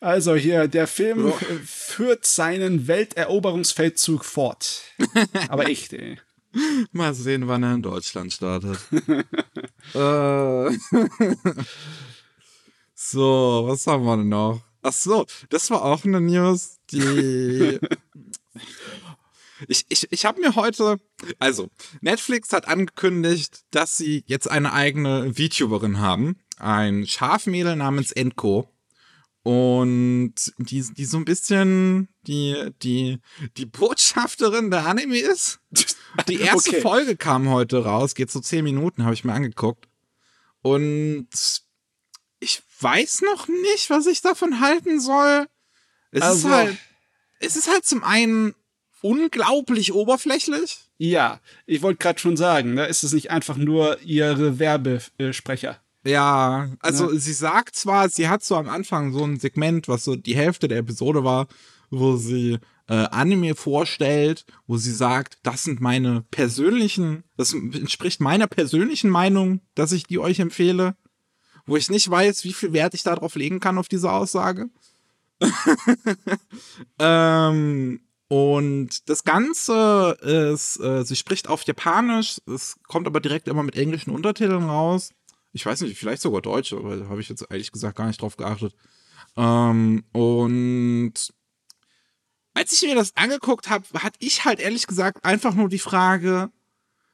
Also hier, der Film oh. führt seinen Welteroberungsfeldzug fort. Aber echt, ey. Mal sehen, wann er in Deutschland startet. äh. so, was haben wir denn noch? Ach so, das war auch eine News, die. ich ich, ich habe mir heute. Also, Netflix hat angekündigt, dass sie jetzt eine eigene VTuberin haben. Ein Schafmädel namens Enko. Und die, die so ein bisschen die, die, die Botschafterin der Anime ist. Die erste okay. Folge kam heute raus, geht so zehn Minuten, habe ich mir angeguckt. Und ich weiß noch nicht, was ich davon halten soll. Es also. ist halt, es ist halt zum einen unglaublich oberflächlich. Ja, ich wollte gerade schon sagen, da ne, ist es nicht einfach nur ihre Werbesprecher. Ja, also ja. sie sagt zwar, sie hat so am Anfang so ein Segment, was so die Hälfte der Episode war, wo sie äh, Anime vorstellt, wo sie sagt, das sind meine persönlichen, das entspricht meiner persönlichen Meinung, dass ich die euch empfehle, wo ich nicht weiß, wie viel Wert ich darauf legen kann auf diese Aussage. ähm, und das Ganze ist, äh, sie spricht auf Japanisch, es kommt aber direkt immer mit englischen Untertiteln raus. Ich weiß nicht, vielleicht sogar Deutsch, aber da habe ich jetzt ehrlich gesagt gar nicht drauf geachtet. Ähm, und als ich mir das angeguckt habe, hatte ich halt ehrlich gesagt einfach nur die Frage,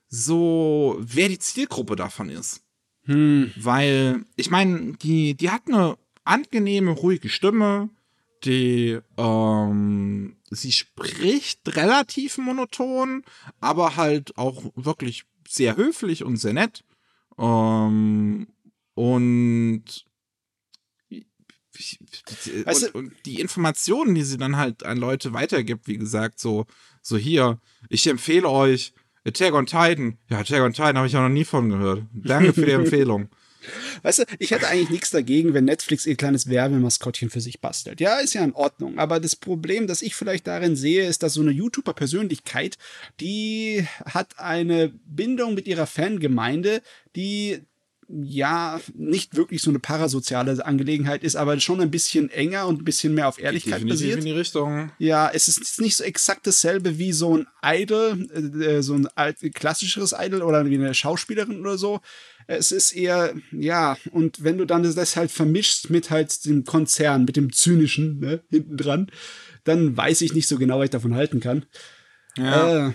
so, wer die Zielgruppe davon ist. Hm. Weil, ich meine, die, die hat eine angenehme, ruhige Stimme. Die, ähm, sie spricht relativ monoton, aber halt auch wirklich sehr höflich und sehr nett. Ähm, und, weißt du, und, die Informationen, die sie dann halt an Leute weitergibt, wie gesagt, so, so hier, ich empfehle euch Attack on Titan. Ja, Attack on Titan habe ich auch noch nie von gehört. Danke für die Empfehlung. Weißt du, ich hätte eigentlich nichts dagegen, wenn Netflix ihr kleines Werbemaskottchen für sich bastelt. Ja, ist ja in Ordnung. Aber das Problem, das ich vielleicht darin sehe, ist, dass so eine YouTuber-Persönlichkeit, die hat eine Bindung mit ihrer Fangemeinde, die ja nicht wirklich so eine parasoziale Angelegenheit ist, aber schon ein bisschen enger und ein bisschen mehr auf Ehrlichkeit Definitiv basiert. in die Richtung. Ja, es ist nicht so exakt dasselbe wie so ein Idol, äh, so ein alt, klassischeres Idol oder wie eine Schauspielerin oder so. Es ist eher, ja, und wenn du dann das halt vermischst mit halt dem Konzern, mit dem Zynischen, ne, hinten dran, dann weiß ich nicht so genau, was ich davon halten kann. Ja. Äh,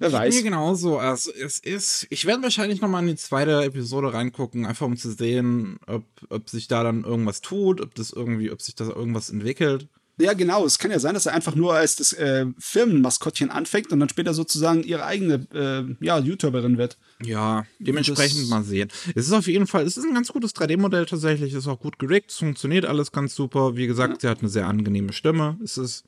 Wer weiß. Mir genauso. Also es ist, ich werde wahrscheinlich nochmal in die zweite Episode reingucken, einfach um zu sehen, ob, ob sich da dann irgendwas tut, ob das irgendwie, ob sich da irgendwas entwickelt. Ja, genau. Es kann ja sein, dass er einfach nur als das äh, Firmenmaskottchen anfängt und dann später sozusagen ihre eigene äh, ja, YouTuberin wird. Ja, dementsprechend das mal sehen. Es ist auf jeden Fall, es ist ein ganz gutes 3D-Modell tatsächlich, ist auch gut gerickt, es funktioniert alles ganz super. Wie gesagt, ja. sie hat eine sehr angenehme Stimme. Es ist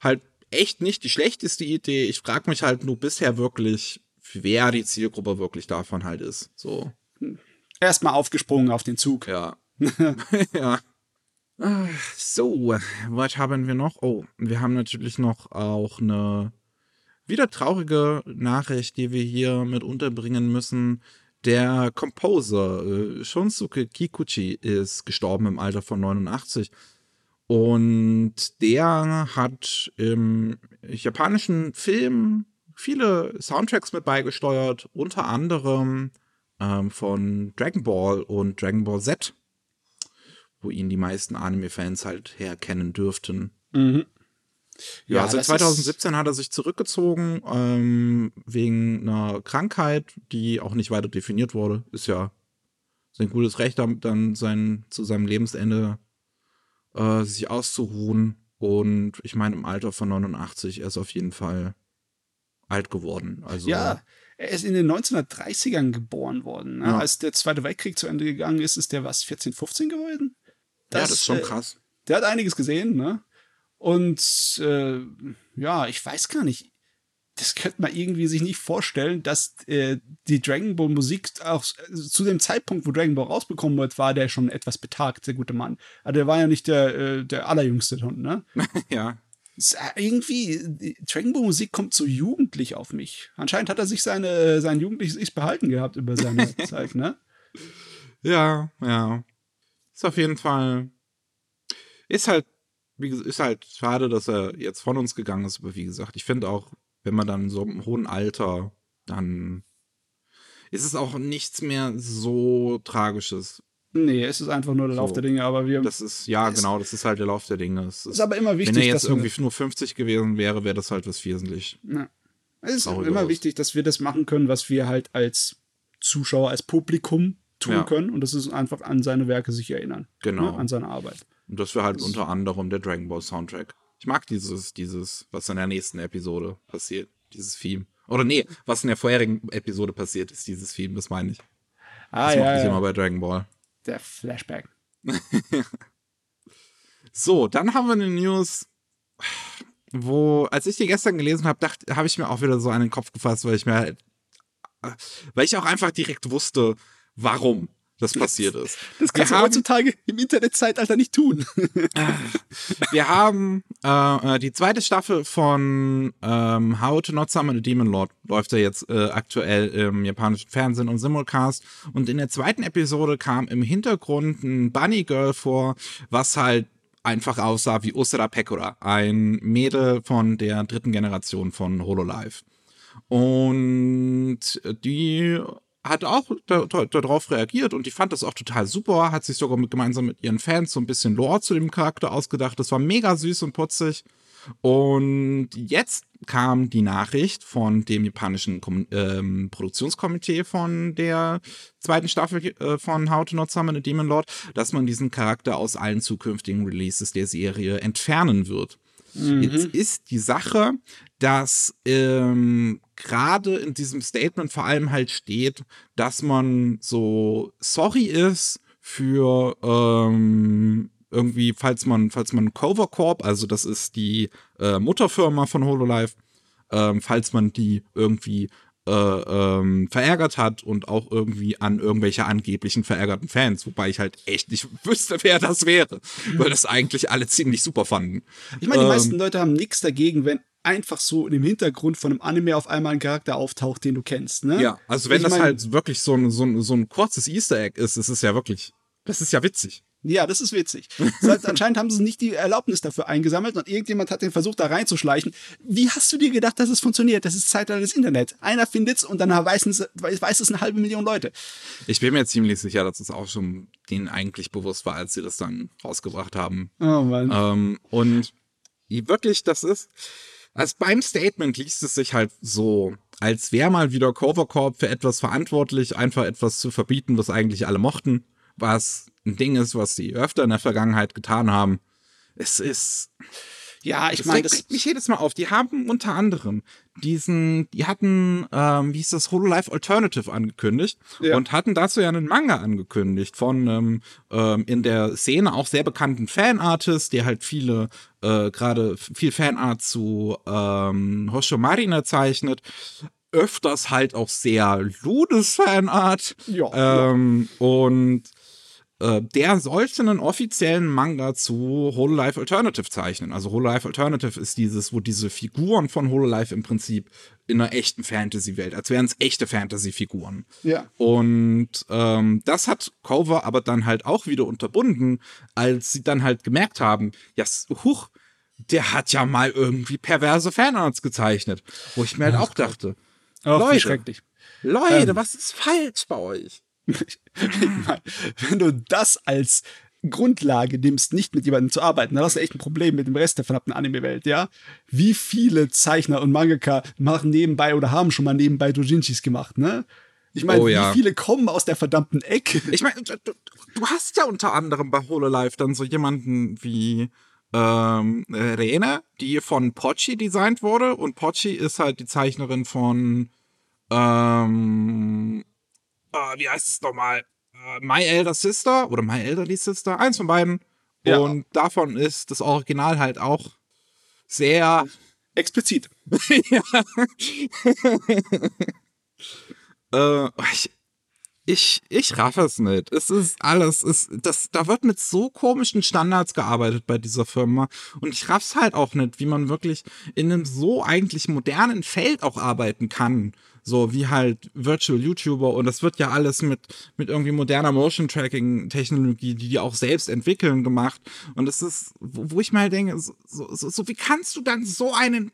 halt echt nicht die schlechteste Idee. Ich frage mich halt nur bisher wirklich, wer die Zielgruppe wirklich davon halt ist. So. Erstmal aufgesprungen auf den Zug. Ja. ja. So, was haben wir noch? Oh, wir haben natürlich noch auch eine wieder traurige Nachricht, die wir hier mit unterbringen müssen. Der Composer äh, Shunsuke Kikuchi ist gestorben im Alter von 89. Und der hat im japanischen Film viele Soundtracks mit beigesteuert, unter anderem ähm, von Dragon Ball und Dragon Ball Z, wo ihn die meisten Anime-Fans halt herkennen dürften. Mhm. Ja, ja seit 2017 hat er sich zurückgezogen ähm, wegen einer Krankheit, die auch nicht weiter definiert wurde. Ist ja sein gutes Recht, dann sein, zu seinem Lebensende äh, sich auszuruhen. Und ich meine, im Alter von 89 er ist auf jeden Fall alt geworden. Also, ja, er ist in den 1930ern geboren worden. Ne? Ja. Als der Zweite Weltkrieg zu Ende gegangen ist, ist der was, 14, 15 geworden? Das, ja, das ist schon äh, krass. der hat einiges gesehen, ne? Und äh, ja, ich weiß gar nicht das könnte man irgendwie sich nicht vorstellen, dass äh, die Dragon Ball Musik auch äh, zu dem Zeitpunkt, wo Dragon Ball rausbekommen wird, war der schon etwas betagt, der gute Mann. Aber der war ja nicht der, äh, der allerjüngste Hund, ne? ja. Ist, äh, irgendwie, Dragon Ball Musik kommt so jugendlich auf mich. Anscheinend hat er sich seine, äh, sein jugendliches Ich behalten gehabt über seine Zeit, ne? Ja, ja. Ist auf jeden Fall. Ist halt, wie ist halt schade, dass er jetzt von uns gegangen ist, aber wie gesagt, ich finde auch, wenn man dann so im hohen Alter, dann ist es auch nichts mehr so Tragisches. Nee, es ist einfach nur der so. Lauf der Dinge, aber wir. Das ist, ja, genau, das ist halt der Lauf der Dinge. Es ist, ist aber immer wichtig. Wenn er jetzt irgendwie nur 50 gewesen wäre, wäre das halt was wesentlich. Ja. Es ist immer wichtig, dass wir das machen können, was wir halt als Zuschauer, als Publikum tun ja. können. Und das ist einfach an seine Werke sich erinnern. Genau. Ne? An seine Arbeit. Und das wäre halt das unter anderem der Dragon Ball Soundtrack. Ich mag dieses, dieses, was in der nächsten Episode passiert, dieses Theme. Oder nee, was in der vorherigen Episode passiert ist, dieses Theme, das meine ich. Ah, das ja, mache ich ja. immer bei Dragon Ball. Der Flashback. so, dann haben wir eine News. wo, als ich die gestern gelesen habe, dachte, habe ich mir auch wieder so den Kopf gefasst, weil ich mir halt, weil ich auch einfach direkt wusste, warum das passiert ist. Das kannst wir du haben, heutzutage im Internetzeitalter nicht tun. wir haben äh, die zweite Staffel von ähm, How to Not Summon a Demon Lord läuft ja jetzt äh, aktuell im japanischen Fernsehen und Simulcast. Und in der zweiten Episode kam im Hintergrund ein Bunny Girl vor, was halt einfach aussah wie Usura Pekora, ein Mädel von der dritten Generation von Hololive. Und die hat auch darauf reagiert und die fand das auch total super, hat sich sogar mit, gemeinsam mit ihren Fans so ein bisschen Lore zu dem Charakter ausgedacht. Das war mega süß und putzig. Und jetzt kam die Nachricht von dem japanischen Kom ähm, Produktionskomitee von der zweiten Staffel äh, von How to Not Summon a Demon Lord, dass man diesen Charakter aus allen zukünftigen Releases der Serie entfernen wird. Mhm. Jetzt ist die Sache, dass ähm, gerade in diesem Statement vor allem halt steht, dass man so sorry ist für ähm, irgendwie, falls man, falls man Cover Corp, also das ist die äh, Mutterfirma von HoloLive, ähm, falls man die irgendwie äh, ähm, verärgert hat und auch irgendwie an irgendwelche angeblichen verärgerten Fans, wobei ich halt echt nicht wüsste, wer das wäre, weil das eigentlich alle ziemlich super fanden. Ich meine, die ähm, meisten Leute haben nichts dagegen, wenn einfach so im Hintergrund von einem Anime auf einmal ein Charakter auftaucht, den du kennst, ne? Ja, also wenn ich das mein, halt wirklich so ein, so, ein, so ein kurzes Easter Egg ist, ist es ja wirklich, das ist ja witzig. Ja, das ist witzig. Das heißt, anscheinend haben sie nicht die Erlaubnis dafür eingesammelt und irgendjemand hat den versucht, da reinzuschleichen. Wie hast du dir gedacht, dass es funktioniert? Das ist Zeitalter des Internet. Einer findet's und dann weiß es, weiß es eine halbe Million Leute. Ich bin mir ziemlich sicher, dass es auch schon denen eigentlich bewusst war, als sie das dann rausgebracht haben. Oh Mann. Ähm, und wirklich, das ist, also beim Statement liest es sich halt so, als wäre mal wieder Covercorp für etwas verantwortlich, einfach etwas zu verbieten, was eigentlich alle mochten, was ein Ding ist, was sie öfter in der Vergangenheit getan haben. Es ist. Ja, ich meine, das regt mich jedes Mal auf. Die haben unter anderem diesen, die hatten, ähm, wie hieß das, Hololive Alternative angekündigt ja. und hatten dazu ja einen Manga angekündigt von einem ähm, in der Szene auch sehr bekannten Fanartist, der halt viele, äh, gerade viel Fanart zu ähm, Hosho Marina zeichnet öfters halt auch sehr ludes Fanart. Ja, ähm, ja. Und äh, der sollte einen offiziellen Manga zu Hololive Alternative zeichnen. Also Hololive Alternative ist dieses, wo diese Figuren von Hololive im Prinzip in einer echten Fantasy-Welt, als wären es echte Fantasy-Figuren. Ja. Und ähm, das hat Cover aber dann halt auch wieder unterbunden, als sie dann halt gemerkt haben, ja, huch, der hat ja mal irgendwie perverse Fanarts gezeichnet. Wo ich mir halt auch dachte, Ach, Leute, Leute, ähm, was ist falsch bei euch? Wenn du das als Grundlage nimmst, nicht mit jemandem zu arbeiten, dann hast du echt ein Problem mit dem Rest der verdammten Anime-Welt, ja? Wie viele Zeichner und Mangaka machen nebenbei oder haben schon mal nebenbei Dojinshis gemacht, ne? Ich meine, oh, ja. wie viele kommen aus der verdammten Ecke? Ich meine, du, du, hast ja unter anderem bei Hololive dann so jemanden wie ähm, Rene, die von Pochi designt wurde und Pochi ist halt die Zeichnerin von ähm, äh, wie heißt es nochmal? Äh, My Elder Sister oder My Elderly Sister, eins von beiden. Ja. Und davon ist das Original halt auch sehr explizit. ja. äh, ich, ich, ich raff es nicht. Es ist alles, ist, das, da wird mit so komischen Standards gearbeitet bei dieser Firma. Und ich raff's halt auch nicht, wie man wirklich in einem so eigentlich modernen Feld auch arbeiten kann so wie halt Virtual YouTuber und das wird ja alles mit, mit irgendwie moderner Motion Tracking Technologie, die die auch selbst entwickeln, gemacht. Und es ist, wo, wo ich mal denke, so, so, so, wie kannst du dann so einen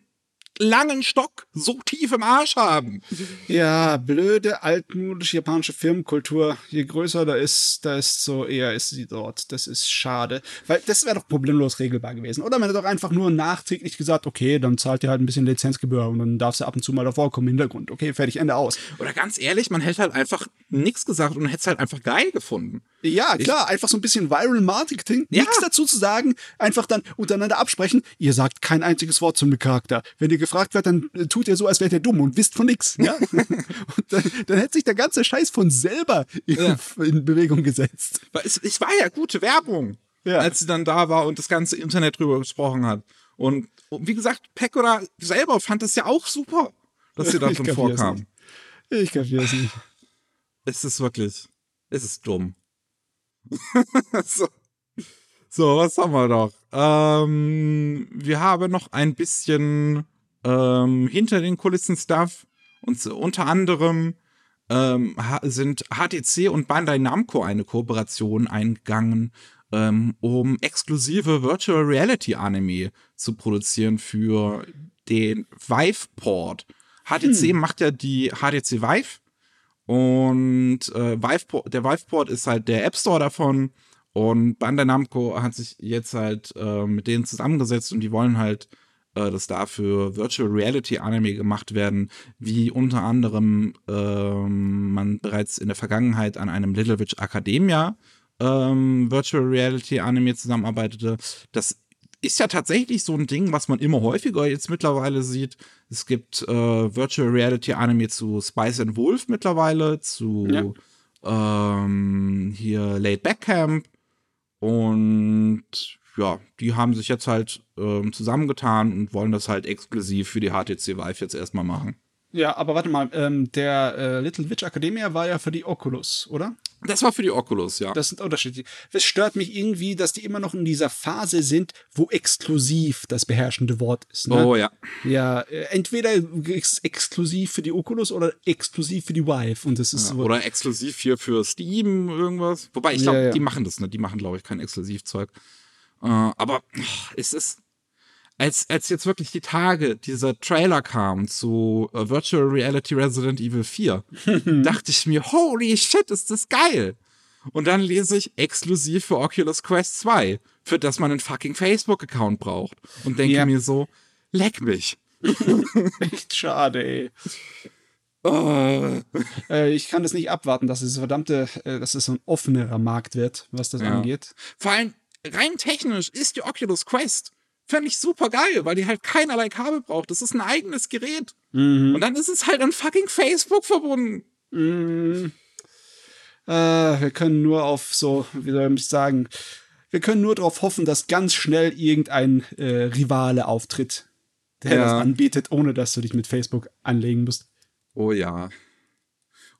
langen Stock so tief im Arsch haben. Ja, blöde, altmodische japanische Firmenkultur. Je größer da ist, da ist so eher ist sie dort. Das ist schade. Weil das wäre doch problemlos regelbar gewesen. Oder man hätte doch einfach nur nachträglich gesagt, okay, dann zahlt ihr halt ein bisschen Lizenzgebühr und dann darf sie ab und zu mal davor kommen im Hintergrund. Okay, fertig, Ende aus. Oder ganz ehrlich, man hätte halt einfach nichts gesagt und hätte es halt einfach geil gefunden. Ja, klar, ich, einfach so ein bisschen Viral Marketing. Ja. Nichts dazu zu sagen, einfach dann untereinander absprechen. Ihr sagt kein einziges Wort zum Charakter. Wenn ihr gefragt wird, dann äh, tut ihr so, als wärt ihr dumm und wisst von nichts. Ja? und dann, dann hätte sich der ganze Scheiß von selber in, ja. in Bewegung gesetzt. Es, es war ja gute Werbung. ja. als sie dann da war und das ganze Internet drüber gesprochen hat. Und, und wie gesagt, Pekora selber fand es ja auch super, dass sie da drin vorkam. Ich kapiere es nicht. Es ist wirklich, es ist dumm. so. so. was haben wir noch? Ähm, wir haben noch ein bisschen ähm, hinter den Kulissen Stuff. Und unter anderem ähm, sind HTC und Bandai Namco eine Kooperation eingegangen, ähm, um exklusive Virtual Reality Anime zu produzieren für den Vive-Port. HTC hm. macht ja die HTC Vive und äh, Vive der Vive-Port ist halt der App Store davon und Bandai Namco hat sich jetzt halt äh, mit denen zusammengesetzt und die wollen halt äh, dass dafür Virtual Reality Anime gemacht werden, wie unter anderem ähm, man bereits in der Vergangenheit an einem Little Witch Academia ähm, Virtual Reality Anime zusammenarbeitete. Das ist ja tatsächlich so ein Ding, was man immer häufiger jetzt mittlerweile sieht. Es gibt äh, Virtual Reality Anime zu Spice and Wolf mittlerweile, zu ja. ähm, hier Late Back Camp und ja, die haben sich jetzt halt ähm, zusammengetan und wollen das halt exklusiv für die HTC Vive jetzt erstmal machen. Ja, aber warte mal, ähm, der äh, Little Witch Academia war ja für die Oculus, oder? Das war für die Oculus, ja. Das sind Unterschiede. Es stört mich irgendwie, dass die immer noch in dieser Phase sind, wo exklusiv das beherrschende Wort ist. Ne? Oh ja. Ja, äh, entweder ex exklusiv für die Oculus oder exklusiv für die Vive. Und das ist ja, so oder exklusiv hier für Steam irgendwas. Wobei ich glaube, ja, ja. die machen das, ne? Die machen, glaube ich, kein Exklusivzeug. Äh, aber es ist, als, als jetzt wirklich die Tage dieser Trailer kam zu uh, Virtual Reality Resident Evil 4, dachte ich mir, holy shit, ist das geil. Und dann lese ich exklusiv für Oculus Quest 2, für das man einen fucking Facebook-Account braucht. Und denke ja. mir so, leck mich. Echt schade, ey. Oh. Äh, ich kann das nicht abwarten, dass es verdammte, äh, dass es so ein offenerer Markt wird, was das ja. angeht. Vor allem, rein technisch ist die Oculus Quest fände ich super geil, weil die halt keinerlei Kabel braucht. Das ist ein eigenes Gerät. Mhm. Und dann ist es halt an fucking Facebook verbunden. Mhm. Äh, wir können nur auf so, wie soll ich sagen, wir können nur darauf hoffen, dass ganz schnell irgendein äh, Rivale auftritt, der ja. das anbietet, ohne dass du dich mit Facebook anlegen musst. Oh ja.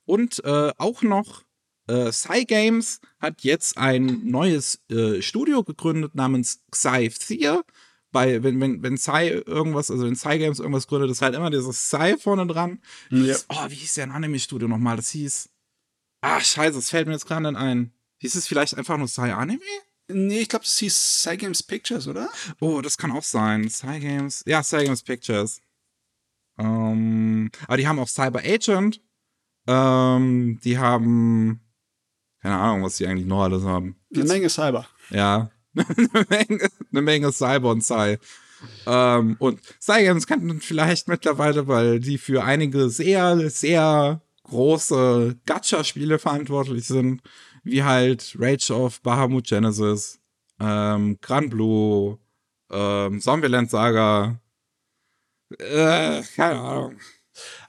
Und äh, auch noch äh, Cygames hat jetzt ein neues äh, Studio gegründet namens Xythea. Bei, wenn, wenn, wenn Psy irgendwas, also wenn Cygames irgendwas gründet, ist halt immer dieses Psy vorne dran. Ja. Oh, wie hieß der ein Anime-Studio nochmal? Das hieß. Ah, scheiße, das fällt mir jetzt gerade ein. Hieß es vielleicht einfach nur Psy Anime? Nee, ich glaube, das hieß Cygames Pictures, oder? Oh, das kann auch sein. Cygames. Ja, Cygames Pictures. Ähm, aber die haben auch Cyber Agent. Ähm, die haben keine Ahnung, was die eigentlich noch alles haben. Eine Menge Cyber. Ja. eine, Menge, eine Menge Cyber und Cy. Ähm, und Cygames kennt man vielleicht mittlerweile, weil die für einige sehr, sehr große Gacha-Spiele verantwortlich sind, wie halt Rage of Bahamut Genesis, ähm, Grand Blue, ähm, Zombieland Saga, äh, keine Ahnung.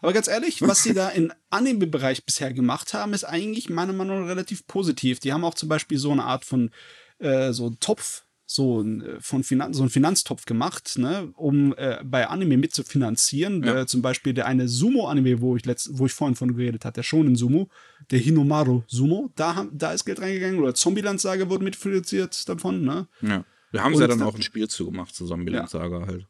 Aber ganz ehrlich, was sie da im Anime-Bereich bisher gemacht haben, ist eigentlich meiner Meinung nach relativ positiv. Die haben auch zum Beispiel so eine Art von äh, so Topf, so, äh, von Finan so einen Finanztopf gemacht, ne, um äh, bei Anime mitzufinanzieren. Ja. Äh, zum Beispiel der eine Sumo-Anime, wo ich letzt, wo ich vorhin von geredet hatte, der Shonen Sumo, der Hinomaru Sumo, da, haben, da ist Geld reingegangen. Oder Zombieland-Saga wurde mitfinanziert davon, ne? Ja. Wir haben sie ja dann auch ein Spiel zugemacht zu Zombieland-Saga ja. halt.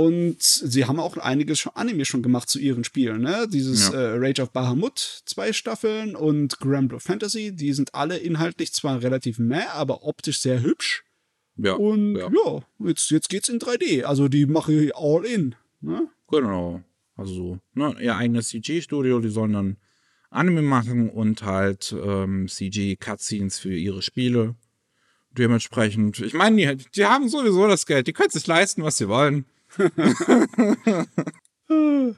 Und sie haben auch einiges schon Anime schon gemacht zu ihren Spielen, ne? Dieses ja. äh, Rage of Bahamut, zwei Staffeln und Granblue Fantasy, die sind alle inhaltlich zwar relativ meh, aber optisch sehr hübsch. Ja. Und ja, ja jetzt, jetzt geht's in 3D. Also die mache all in. Ne? Genau. Also, ne, ihr eigenes CG-Studio, die sollen dann Anime machen und halt ähm, CG-Cutscenes für ihre Spiele. Dementsprechend, ich meine, die, die haben sowieso das Geld, die können sich leisten, was sie wollen.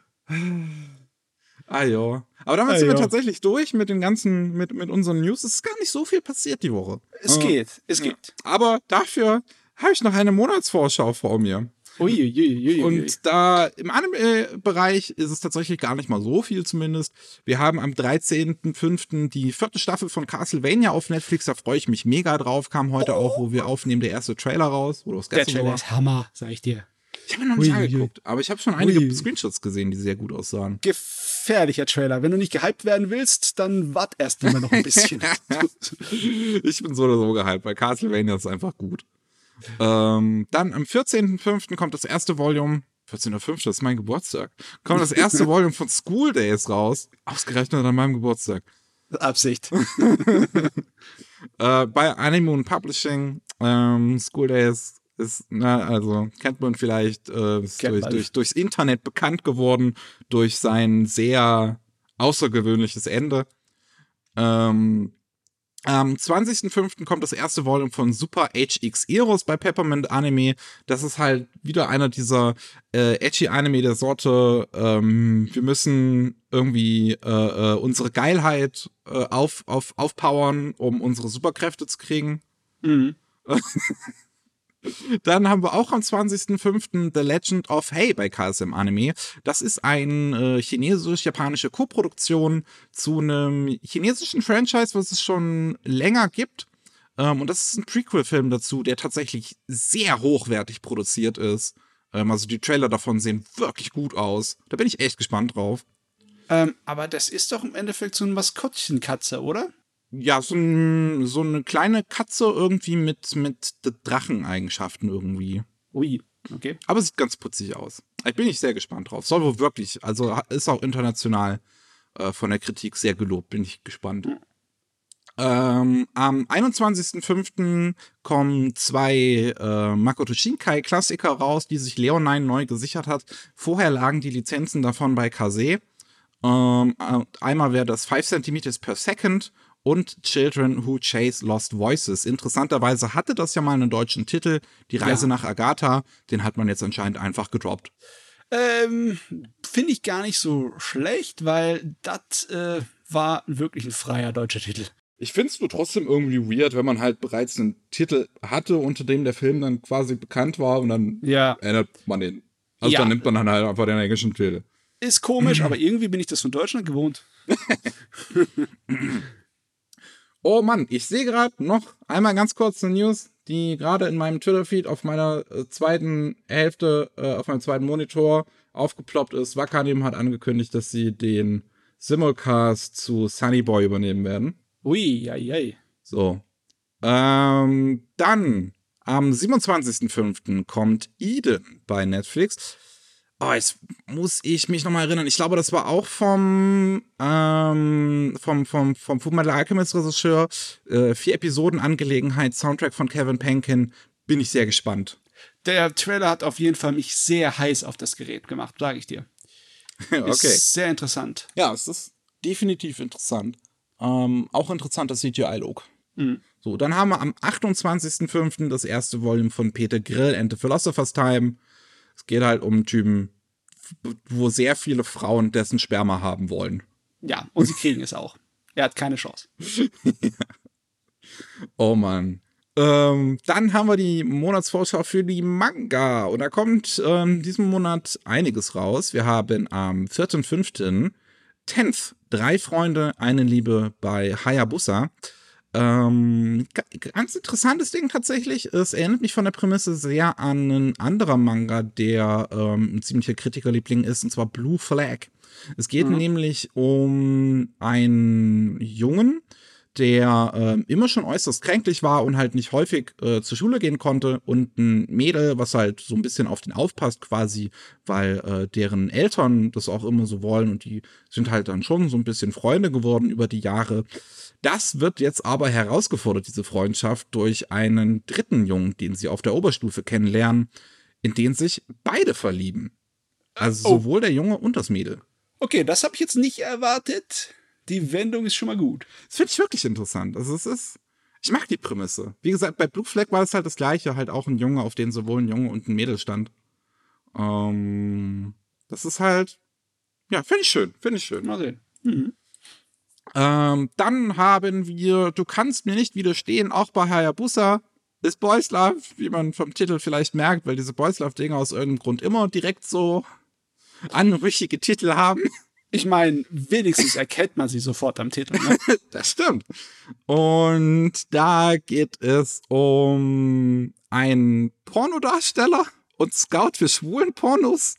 ah ja. Aber damit ah, sind wir tatsächlich durch mit den ganzen, mit, mit unseren News. Es ist gar nicht so viel passiert die Woche. Es äh, geht, es geht. Aber dafür habe ich noch eine Monatsvorschau vor mir. Uiuiuiui. Und da im Anime-Bereich ist es tatsächlich gar nicht mal so viel zumindest. Wir haben am 13.05. die vierte Staffel von Castlevania auf Netflix. Da freue ich mich mega drauf. Kam heute auch, wo wir aufnehmen, der erste Trailer raus. Oder was Der Trailer ist Hammer, sag ich dir. Ich habe ihn noch nicht Uiuiui. angeguckt, aber ich habe schon einige Ui. Screenshots gesehen, die sehr gut aussahen. Gefährlicher Trailer. Wenn du nicht gehypt werden willst, dann wart erst immer noch ein bisschen. ich bin so oder so gehypt, weil Castlevania ist einfach gut. Ähm, dann am 14.05. kommt das erste Volume. 14.05. das ist mein Geburtstag. Kommt das erste Volume von School Days raus. Ausgerechnet an meinem Geburtstag. Absicht. Äh, bei Animoon Publishing. Ähm, School Days ist, na, also kennt man vielleicht, äh, ist durch, durch, durchs Internet bekannt geworden, durch sein sehr außergewöhnliches Ende. Ähm, am 20.05. kommt das erste Volume von Super HX Eros bei Peppermint Anime. Das ist halt wieder einer dieser äh, edgy Anime der Sorte. Ähm, wir müssen irgendwie äh, äh, unsere Geilheit äh, auf, auf, aufpowern, um unsere Superkräfte zu kriegen. Mhm. Dann haben wir auch am 20.05. The Legend of Hey bei KSM Anime. Das ist eine äh, chinesisch-japanische Koproduktion zu einem chinesischen Franchise, was es schon länger gibt. Ähm, und das ist ein Prequel-Film dazu, der tatsächlich sehr hochwertig produziert ist. Ähm, also die Trailer davon sehen wirklich gut aus. Da bin ich echt gespannt drauf. Ähm, aber das ist doch im Endeffekt so ein Maskottchenkatze, oder? Ja, so, ein, so eine kleine Katze irgendwie mit, mit Dracheneigenschaften irgendwie. Ui, okay. Aber sieht ganz putzig aus. Ich bin ich sehr gespannt drauf. Soll wohl wirklich, also ist auch international äh, von der Kritik sehr gelobt, bin ich gespannt. Ähm, am 21.05. kommen zwei äh, Makoto Shinkai Klassiker raus, die sich Leonine neu gesichert hat. Vorher lagen die Lizenzen davon bei Kase. Ähm, äh, einmal wäre das 5 cm per second und Children Who Chase Lost Voices. Interessanterweise hatte das ja mal einen deutschen Titel, Die Reise Ja. nach Agatha. Den hat man jetzt anscheinend einfach gedroppt. Ähm, Finde ich gar nicht so schlecht, weil das äh, war wirklich ein freier deutscher Titel. Ich finde es nur trotzdem irgendwie weird, wenn man halt bereits einen Titel hatte, unter dem der Film dann quasi bekannt war und dann Ja. ändert man den. Also Ja. dann nimmt man dann halt einfach den englischen Titel. Ist komisch, aber irgendwie bin ich das von Deutschland gewohnt. Oh Mann, ich sehe gerade noch einmal ganz kurz eine News, die gerade in meinem Twitter-Feed auf meiner äh, zweiten Hälfte, äh, auf meinem zweiten Monitor aufgeploppt ist. Wakanim hat angekündigt, dass sie den Simulcast zu Sunny Boy übernehmen werden. Ui, ei, ei. So. Ähm, dann am 27.05. kommt Eden bei Netflix. Oh, jetzt muss ich mich nochmal erinnern. Ich glaube, das war auch vom, ähm, vom, vom, vom Fullmetal Alchemist Regisseur. Äh, vier Episoden Angelegenheit, Soundtrack von Kevin Penkin. Bin ich sehr gespannt. Der Trailer hat auf jeden Fall mich sehr heiß auf das Gerät gemacht, sage ich dir. Ist sehr interessant. Ja, es ist definitiv interessant. Ähm, auch interessanter CGI-Look. So, dann haben wir am 28.05. das erste Volume von Peter Grill and the Philosopher's Time. Es geht halt um einen Typen, wo sehr viele Frauen dessen Sperma haben wollen. Ja, und sie kriegen es auch. Er hat keine Chance. Oh Mann. Ähm, dann haben wir die Monatsvorschau für die Manga. Und da kommt ähm, diesen Monat einiges raus. Wir haben am 4.5. Tenth. Drei Freunde, eine Liebe bei Hayabusa. Ähm, ga- ganz interessantes Ding tatsächlich. Es erinnert mich von der Prämisse sehr an einen anderen Manga, der ähm, ein ziemlicher Kritikerliebling ist, und zwar Blue Flag. Es geht nämlich um einen Jungen, der ähm, immer schon äußerst kränklich war und halt nicht häufig äh, zur Schule gehen konnte und ein Mädel, was halt so ein bisschen auf den aufpasst quasi, weil äh, deren Eltern das auch immer so wollen und die sind halt dann schon so ein bisschen Freunde geworden über die Jahre. Das wird jetzt aber herausgefordert, diese Freundschaft, durch einen dritten Jungen, den sie auf der Oberstufe kennenlernen, in den sich beide verlieben. Also Oh. sowohl der Junge und das Mädel. Okay, das habe ich jetzt nicht erwartet. Die Wendung ist schon mal gut. Das finde ich wirklich interessant. Also es ist, ich mag die Prämisse. Wie gesagt, bei Blue Flag war es halt das gleiche, halt auch ein Junge, auf den sowohl ein Junge und ein Mädel stand. Ähm, das ist halt, ja, finde ich schön, finde ich schön. Mal sehen. Mhm. Ähm, dann haben wir, du kannst mir nicht widerstehen, auch bei Hayabusa, ist Boys Love, wie man vom Titel vielleicht merkt, weil diese Boys Love-Dinger aus irgendeinem Grund immer direkt so anrüchige Titel haben. Ich meine, wenigstens erkennt man sie sofort am Titel. Ne? das stimmt. Und da geht es um einen Pornodarsteller und Scout für schwulen Pornos,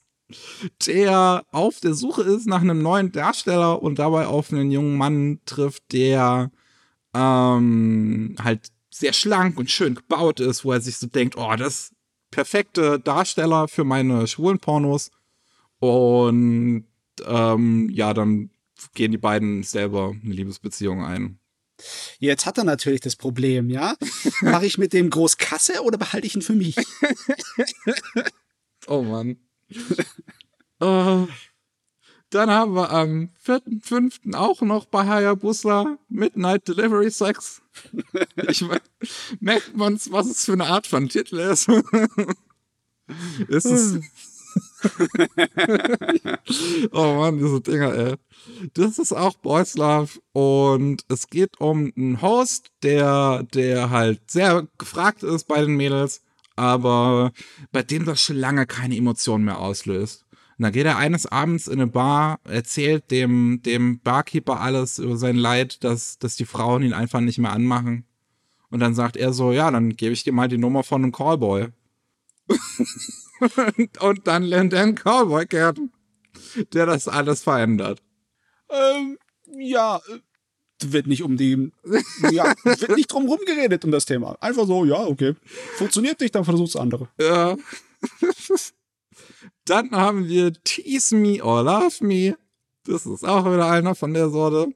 der auf der Suche ist nach einem neuen Darsteller und dabei auf einen jungen Mann trifft, der ähm, halt sehr schlank und schön gebaut ist, wo er sich so denkt, oh, das perfekte Darsteller für meine schwulen Pornos. Und ähm, ja, dann gehen die beiden selber eine Liebesbeziehung ein. Jetzt hat er natürlich das Problem, ja? Mache ich mit dem groß Kasse oder behalte ich ihn für mich? oh Mann. uh, dann haben wir am 4.5. auch noch bei Hayabusa Midnight Delivery Sex. Ich merkt man was es für eine Art von Titel ist. ist es oh Mann, diese Dinger, ey. Das ist auch Boys Love und es geht um einen Host, der, der halt sehr gefragt ist bei den Mädels, aber bei dem das schon lange keine Emotionen mehr auslöst. Und dann geht er eines Abends in eine Bar, erzählt dem, dem Barkeeper alles über sein Leid, dass, dass die Frauen ihn einfach nicht mehr anmachen. Und dann sagt er so, ja, dann gebe ich dir mal die Nummer von einem Callboy. und dann lernt er einen Cowboy kennen, der das alles verändert. Ähm, ja, äh, wird nicht um die, ja, wird nicht drum rumgeredet um das Thema. Einfach so, ja, okay. Funktioniert nicht, dann versuch's andere. Ja. dann haben wir Tease Me or Love Me. Das ist auch wieder einer von der Sorte.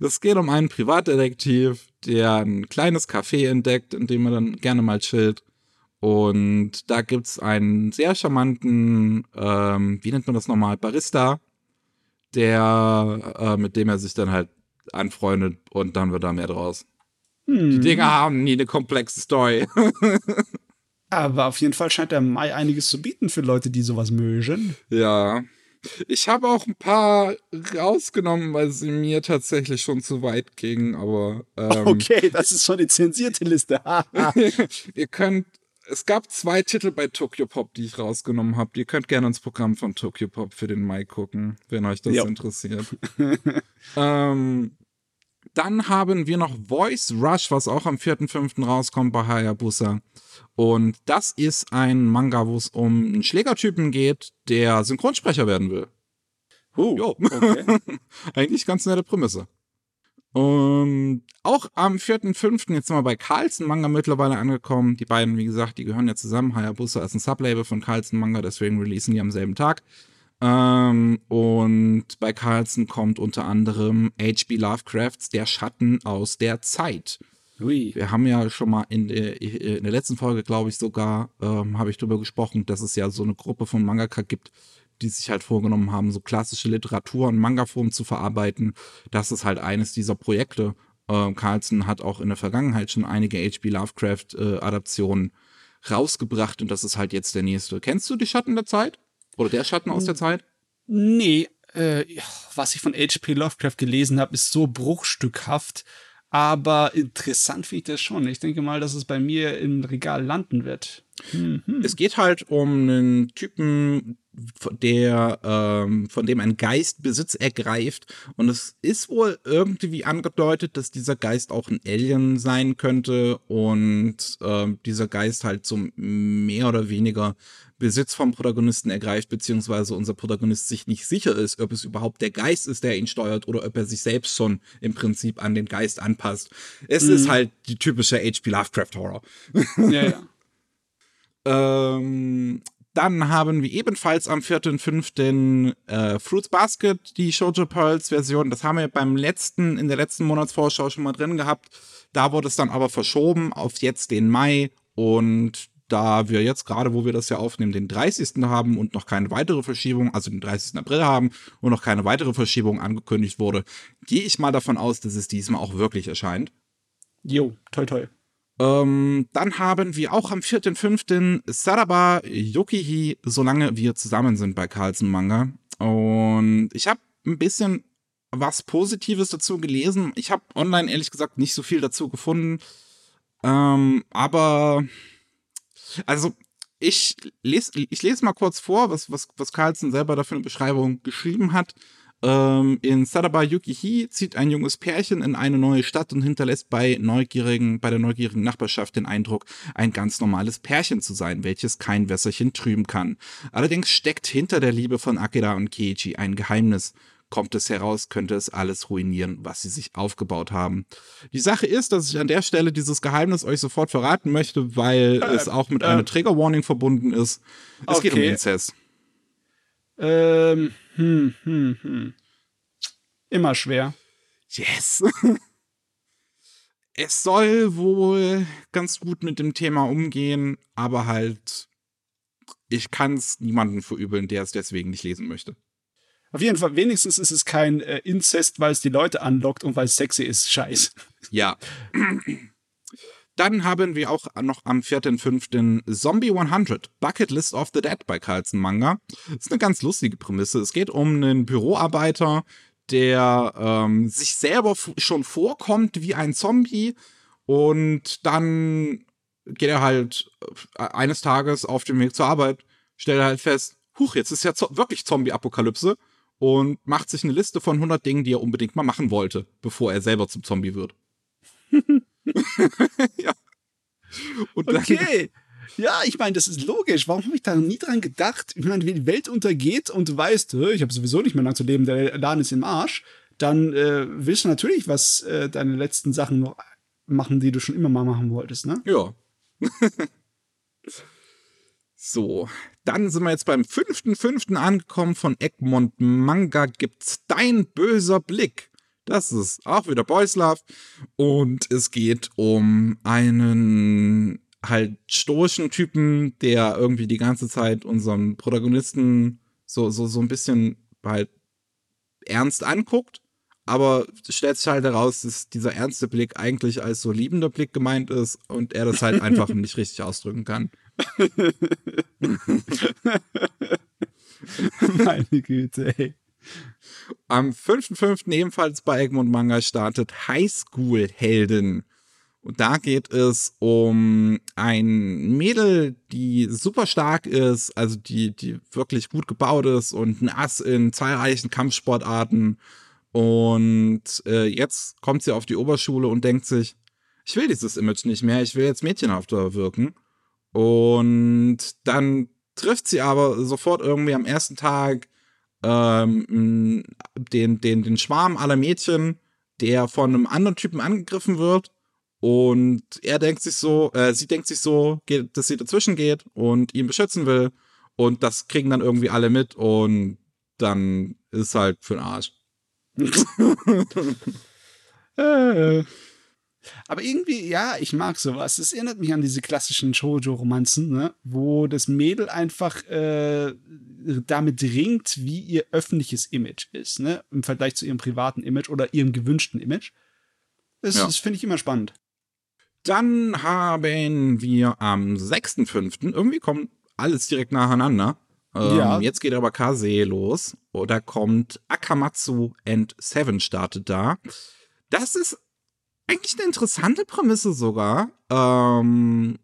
Es geht um einen Privatdetektiv, der ein kleines Café entdeckt, in dem er dann gerne mal chillt. Und da gibt es einen sehr charmanten, ähm, wie nennt man das nochmal, Barista, der, äh, mit dem er sich dann halt anfreundet und dann wird da mehr draus. Hm. Die Dinger haben nie eine komplexe Story. Aber auf jeden Fall scheint der Mai einiges zu bieten für Leute, die sowas mögen. Ja. Ich habe auch ein paar rausgenommen, weil sie mir tatsächlich schon zu weit gingen, aber. Ähm, okay, das ist schon eine zensierte Liste. ihr könnt es gab zwei Titel bei Tokyo Pop, die ich rausgenommen habe. Ihr könnt gerne ins Programm von Tokyo Pop für den Mai gucken, wenn euch das jo. interessiert. ähm, dann haben wir noch Voice Rush, was auch am 4.5. rauskommt bei Hayabusa. Und das ist ein Manga, wo es um einen Schlägertypen geht, der Synchronsprecher werden will. Uh, jo. okay. Eigentlich ganz nette Prämisse. Und auch am 4.5. jetzt sind wir bei Carlsen Manga mittlerweile angekommen. Die beiden, wie gesagt, die gehören ja zusammen. Hayabusa ist ein Sublabel von Carlsen Manga, deswegen releasen die am selben Tag. Ähm, und bei Carlsen kommt unter anderem H.P. Lovecrafts Der Schatten aus der Zeit. Ui. Wir haben ja schon mal in der, in der letzten Folge, glaube ich, sogar, ähm, habe ich darüber gesprochen, dass es ja so eine Gruppe von Mangaka gibt, die sich halt vorgenommen haben, so klassische Literatur und Manga-Form zu verarbeiten. Das ist halt eines dieser Projekte. Äh, Carlson hat auch in der Vergangenheit schon einige H.P. Lovecraft-Adaptionen äh, rausgebracht und das ist halt jetzt der nächste. Kennst du die Schatten der Zeit? Oder der Schatten aus der Zeit? Nee, äh, was ich von H.P. Lovecraft gelesen habe, ist so bruchstückhaft. Aber interessant finde ich das schon. Ich denke mal, dass es bei mir im Regal landen wird. Mhm. Es geht halt um einen Typen, der, ähm, von dem ein Geist Besitz ergreift. Und es ist wohl irgendwie angedeutet, dass dieser Geist auch ein Alien sein könnte und ähm, dieser Geist halt so mehr oder weniger Besitz vom Protagonisten ergreift, beziehungsweise unser Protagonist sich nicht sicher ist, ob es überhaupt der Geist ist, der ihn steuert, oder ob er sich selbst schon im Prinzip an den Geist anpasst. Es mhm. ist halt die typische H.P. Lovecraft Horror. Ja, ja. ähm, dann haben wir ebenfalls am 4.5. Äh, Fruits Basket, die Shoujo Pearls Version. Das haben wir beim letzten, in der letzten Monatsvorschau schon mal drin gehabt. Da wurde es dann aber verschoben auf jetzt den Mai. Und da wir jetzt gerade, wo wir das ja aufnehmen, den 30. haben und noch keine weitere Verschiebung, also den 30. April haben und noch keine weitere Verschiebung angekündigt wurde, gehe ich mal davon aus, dass es diesmal auch wirklich erscheint. Jo, toll, toll. Ähm, dann haben wir auch am 4.5. Saraba Yokihi, solange wir zusammen sind bei Carlsen Manga. Und ich habe ein bisschen was Positives dazu gelesen. Ich habe online ehrlich gesagt nicht so viel dazu gefunden. Ähm, aber also ich lese, ich lese mal kurz vor, was, was, was Carlson selber dafür eine Beschreibung geschrieben hat. Ähm, in Sadaba Yukihi zieht ein junges Pärchen in eine neue Stadt und hinterlässt bei neugierigen, bei der neugierigen Nachbarschaft den Eindruck, ein ganz normales Pärchen zu sein, welches kein Wässerchen trüben kann. Allerdings steckt hinter der Liebe von Akira und Keiichi ein Geheimnis. Kommt es heraus, könnte es alles ruinieren, was sie sich aufgebaut haben. Die Sache ist, dass ich an der Stelle dieses Geheimnis euch sofort verraten möchte, weil äh, es auch mit äh, einer Trigger-Warning verbunden ist. Es okay. geht um Inzest. Ähm, hm, hm, hm. Immer schwer. Yes. es soll wohl ganz gut mit dem Thema umgehen, aber halt, ich kann es niemandem verübeln, der es deswegen nicht lesen möchte. Auf jeden Fall, wenigstens ist es kein äh, Inzest, weil es die Leute anlockt und weil es sexy ist. Scheiß. Ja. Dann haben wir auch noch am 4.5. Zombie 100, Bucket List of the Dead bei Carlson Manga. Das ist eine ganz lustige Prämisse. Es geht um einen Büroarbeiter, der ähm, sich selber schon vorkommt wie ein Zombie und dann geht er halt äh, eines Tages auf dem Weg zur Arbeit, stellt er halt fest, huch, jetzt ist ja zo wirklich Zombie-Apokalypse und macht sich eine Liste von 100 Dingen, die er unbedingt mal machen wollte, bevor er selber zum Zombie wird. ja. Okay. Ja, ich meine, das ist logisch. Warum habe ich da nie dran gedacht? Ich meine, wenn die Welt untergeht und du weißt, ich habe sowieso nicht mehr lang zu leben, der Laden ist im Arsch, dann äh, willst du natürlich was äh, deine letzten Sachen noch machen, die du schon immer mal machen wolltest, ne? Ja. so, dann sind wir jetzt beim fünften, fünften angekommen von Egmont Manga gibt's Dein böser Blick. Das ist auch wieder Boys Love. Und es geht um einen halt stoischen Typen, der irgendwie die ganze Zeit unseren Protagonisten so, so, so ein bisschen halt ernst anguckt. Aber stellt sich halt heraus, dass dieser ernste Blick eigentlich als so liebender Blick gemeint ist und er das halt einfach nicht richtig ausdrücken kann. Meine Güte, ey. Am 5.5. ebenfalls bei Egmont Manga startet Highschool Helden. Und da geht es um ein Mädel, die super stark ist, also die, die wirklich gut gebaut ist und ein Ass in zahlreichen Kampfsportarten. Und äh, jetzt kommt sie auf die Oberschule und denkt sich, ich will dieses Image nicht mehr, ich will jetzt mädchenhafter wirken. Und dann trifft sie aber sofort irgendwie am ersten Tag ähm, den, den, den Schwarm aller Mädchen, der von einem anderen Typen angegriffen wird. Und er denkt sich so, äh, sie denkt sich so, geht, dass sie dazwischen geht und ihn beschützen will. Und das kriegen dann irgendwie alle mit und dann ist halt für den Arsch. äh. Aber irgendwie, ja, ich mag sowas. Es erinnert mich an diese klassischen Shoujo-Romanzen, ne? wo das Mädel einfach äh, damit ringt, wie ihr öffentliches Image ist, ne? im Vergleich zu ihrem privaten Image oder ihrem gewünschten Image. Das, ja. das finde ich immer spannend. Dann haben wir am 6.5. irgendwie kommt alles direkt nacheinander. Ähm, ja. Jetzt geht aber Kase los. Oder kommt Akamatsu and Seven startet da. Das ist eigentlich eine interessante Prämisse sogar. Ähm,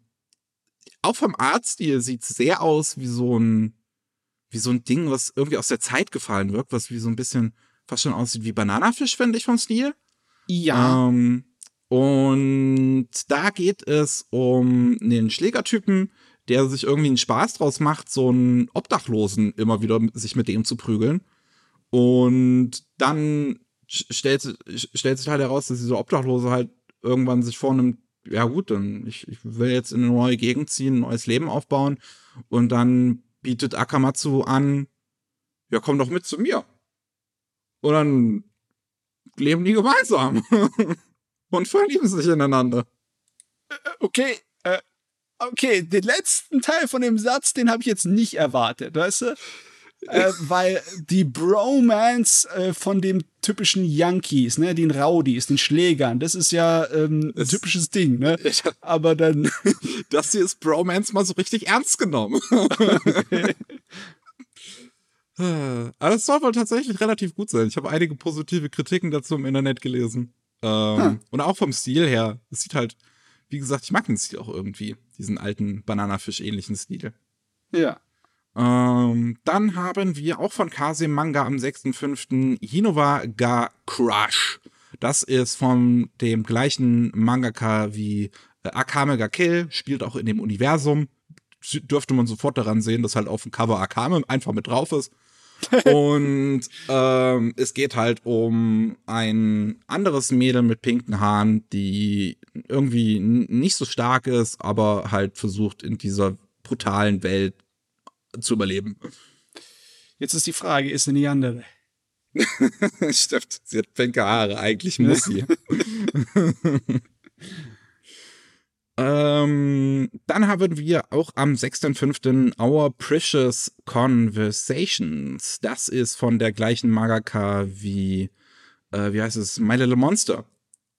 auch vom Artstil sieht es sehr aus wie so ein, wie so ein Ding, was irgendwie aus der Zeit gefallen wirkt, was wie so ein bisschen fast schon aussieht wie Bananafisch, finde ich vom Stil. Ja. Ähm, und da geht es um einen Schlägertypen, der sich irgendwie einen Spaß draus macht, so einen Obdachlosen immer wieder sich mit dem zu prügeln. Und dann stellt, stellt sich halt heraus, dass diese Obdachlose halt irgendwann sich vornimmt, ja gut, dann ich, ich will jetzt in eine neue Gegend ziehen, ein neues Leben aufbauen und dann bietet Akamatsu an, ja komm doch mit zu mir. Und dann leben die gemeinsam und verlieben sich ineinander. Äh, okay, äh, okay, den letzten Teil von dem Satz, den habe ich jetzt nicht erwartet, weißt du? Äh, weil die Bromance äh, von dem typischen Yankees, ne, den Rowdies, den Schlägern, das ist ja ähm, ein typisches Ding, ne? Aber dann. das hier ist Bromance mal so richtig ernst genommen. Aber es soll wohl tatsächlich relativ gut sein. Ich habe einige positive Kritiken dazu im Internet gelesen. Ähm, hm. Und auch vom Stil her. Es sieht halt wie gesagt, ich mag den Stil auch irgendwie, diesen alten Bananafisch-ähnlichen Stil. Ja. Ähm, dann haben wir auch von Kase Manga am 6.5. Hinova ga Crush. Das ist von dem gleichen Mangaka wie äh, Akame ga Kill, spielt auch in dem Universum. Dürfte man sofort daran sehen, dass halt auf dem Cover Akame einfach mit drauf ist. und ähm, es geht halt um ein anderes Mädel mit pinken Haaren, die irgendwie nicht so stark ist, aber halt versucht in dieser brutalen Welt zu überleben. Jetzt ist die Frage, ist sie Neander? Stimmt, sie hat pinke Haare, eigentlich muss sie. ähm, dann haben wir auch am 6.5. Our Precious Conversations. Das ist von der gleichen Magaka wie, äh, wie heißt es, My Little Monster.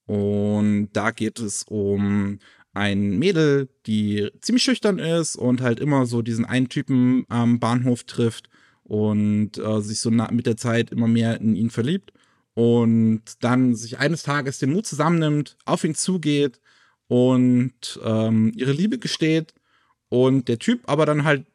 Und da geht es um ein Mädel, die ziemlich schüchtern ist und halt immer so diesen einen Typen am Bahnhof trifft und äh, sich so mit der Zeit immer mehr in ihn verliebt und dann sich eines Tages den Mut zusammennimmt, auf ihn zugeht und ähm, ihre Liebe gesteht und der Typ aber dann halt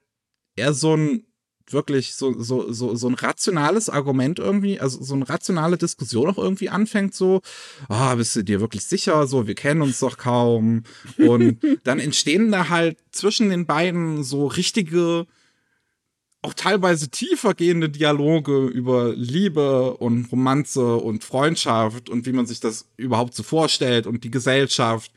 eher so ein wirklich so, so, so, so ein rationales Argument irgendwie, also so eine rationale Diskussion auch irgendwie anfängt, so, ah, bist du dir wirklich sicher, so, wir kennen uns doch kaum. Und dann entstehen da halt zwischen den beiden so richtige, auch teilweise tiefer gehende Dialoge über Liebe und Romanze und Freundschaft und wie man sich das überhaupt so vorstellt und die Gesellschaft.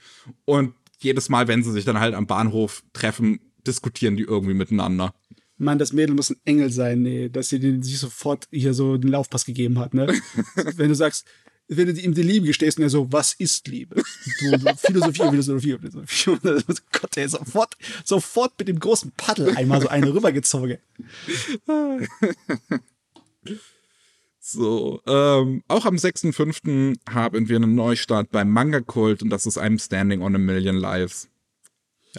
Und jedes Mal, wenn sie sich dann halt am Bahnhof treffen, diskutieren die irgendwie miteinander. Mann, das Mädel muss ein Engel sein, nee, dass sie den sich sofort hier so den Laufpass gegeben hat, ne? Wenn du sagst, wenn du ihm die Liebe gestehst und er so, was ist Liebe? So, so Philosophie, Philosophie, Philosophie. Gott, ey, sofort, sofort mit dem großen Paddel einmal so eine rübergezogen. So, ähm, auch am 6.5. haben wir einen Neustart beim Manga Kult und das ist I'm Standing on a Million Lives.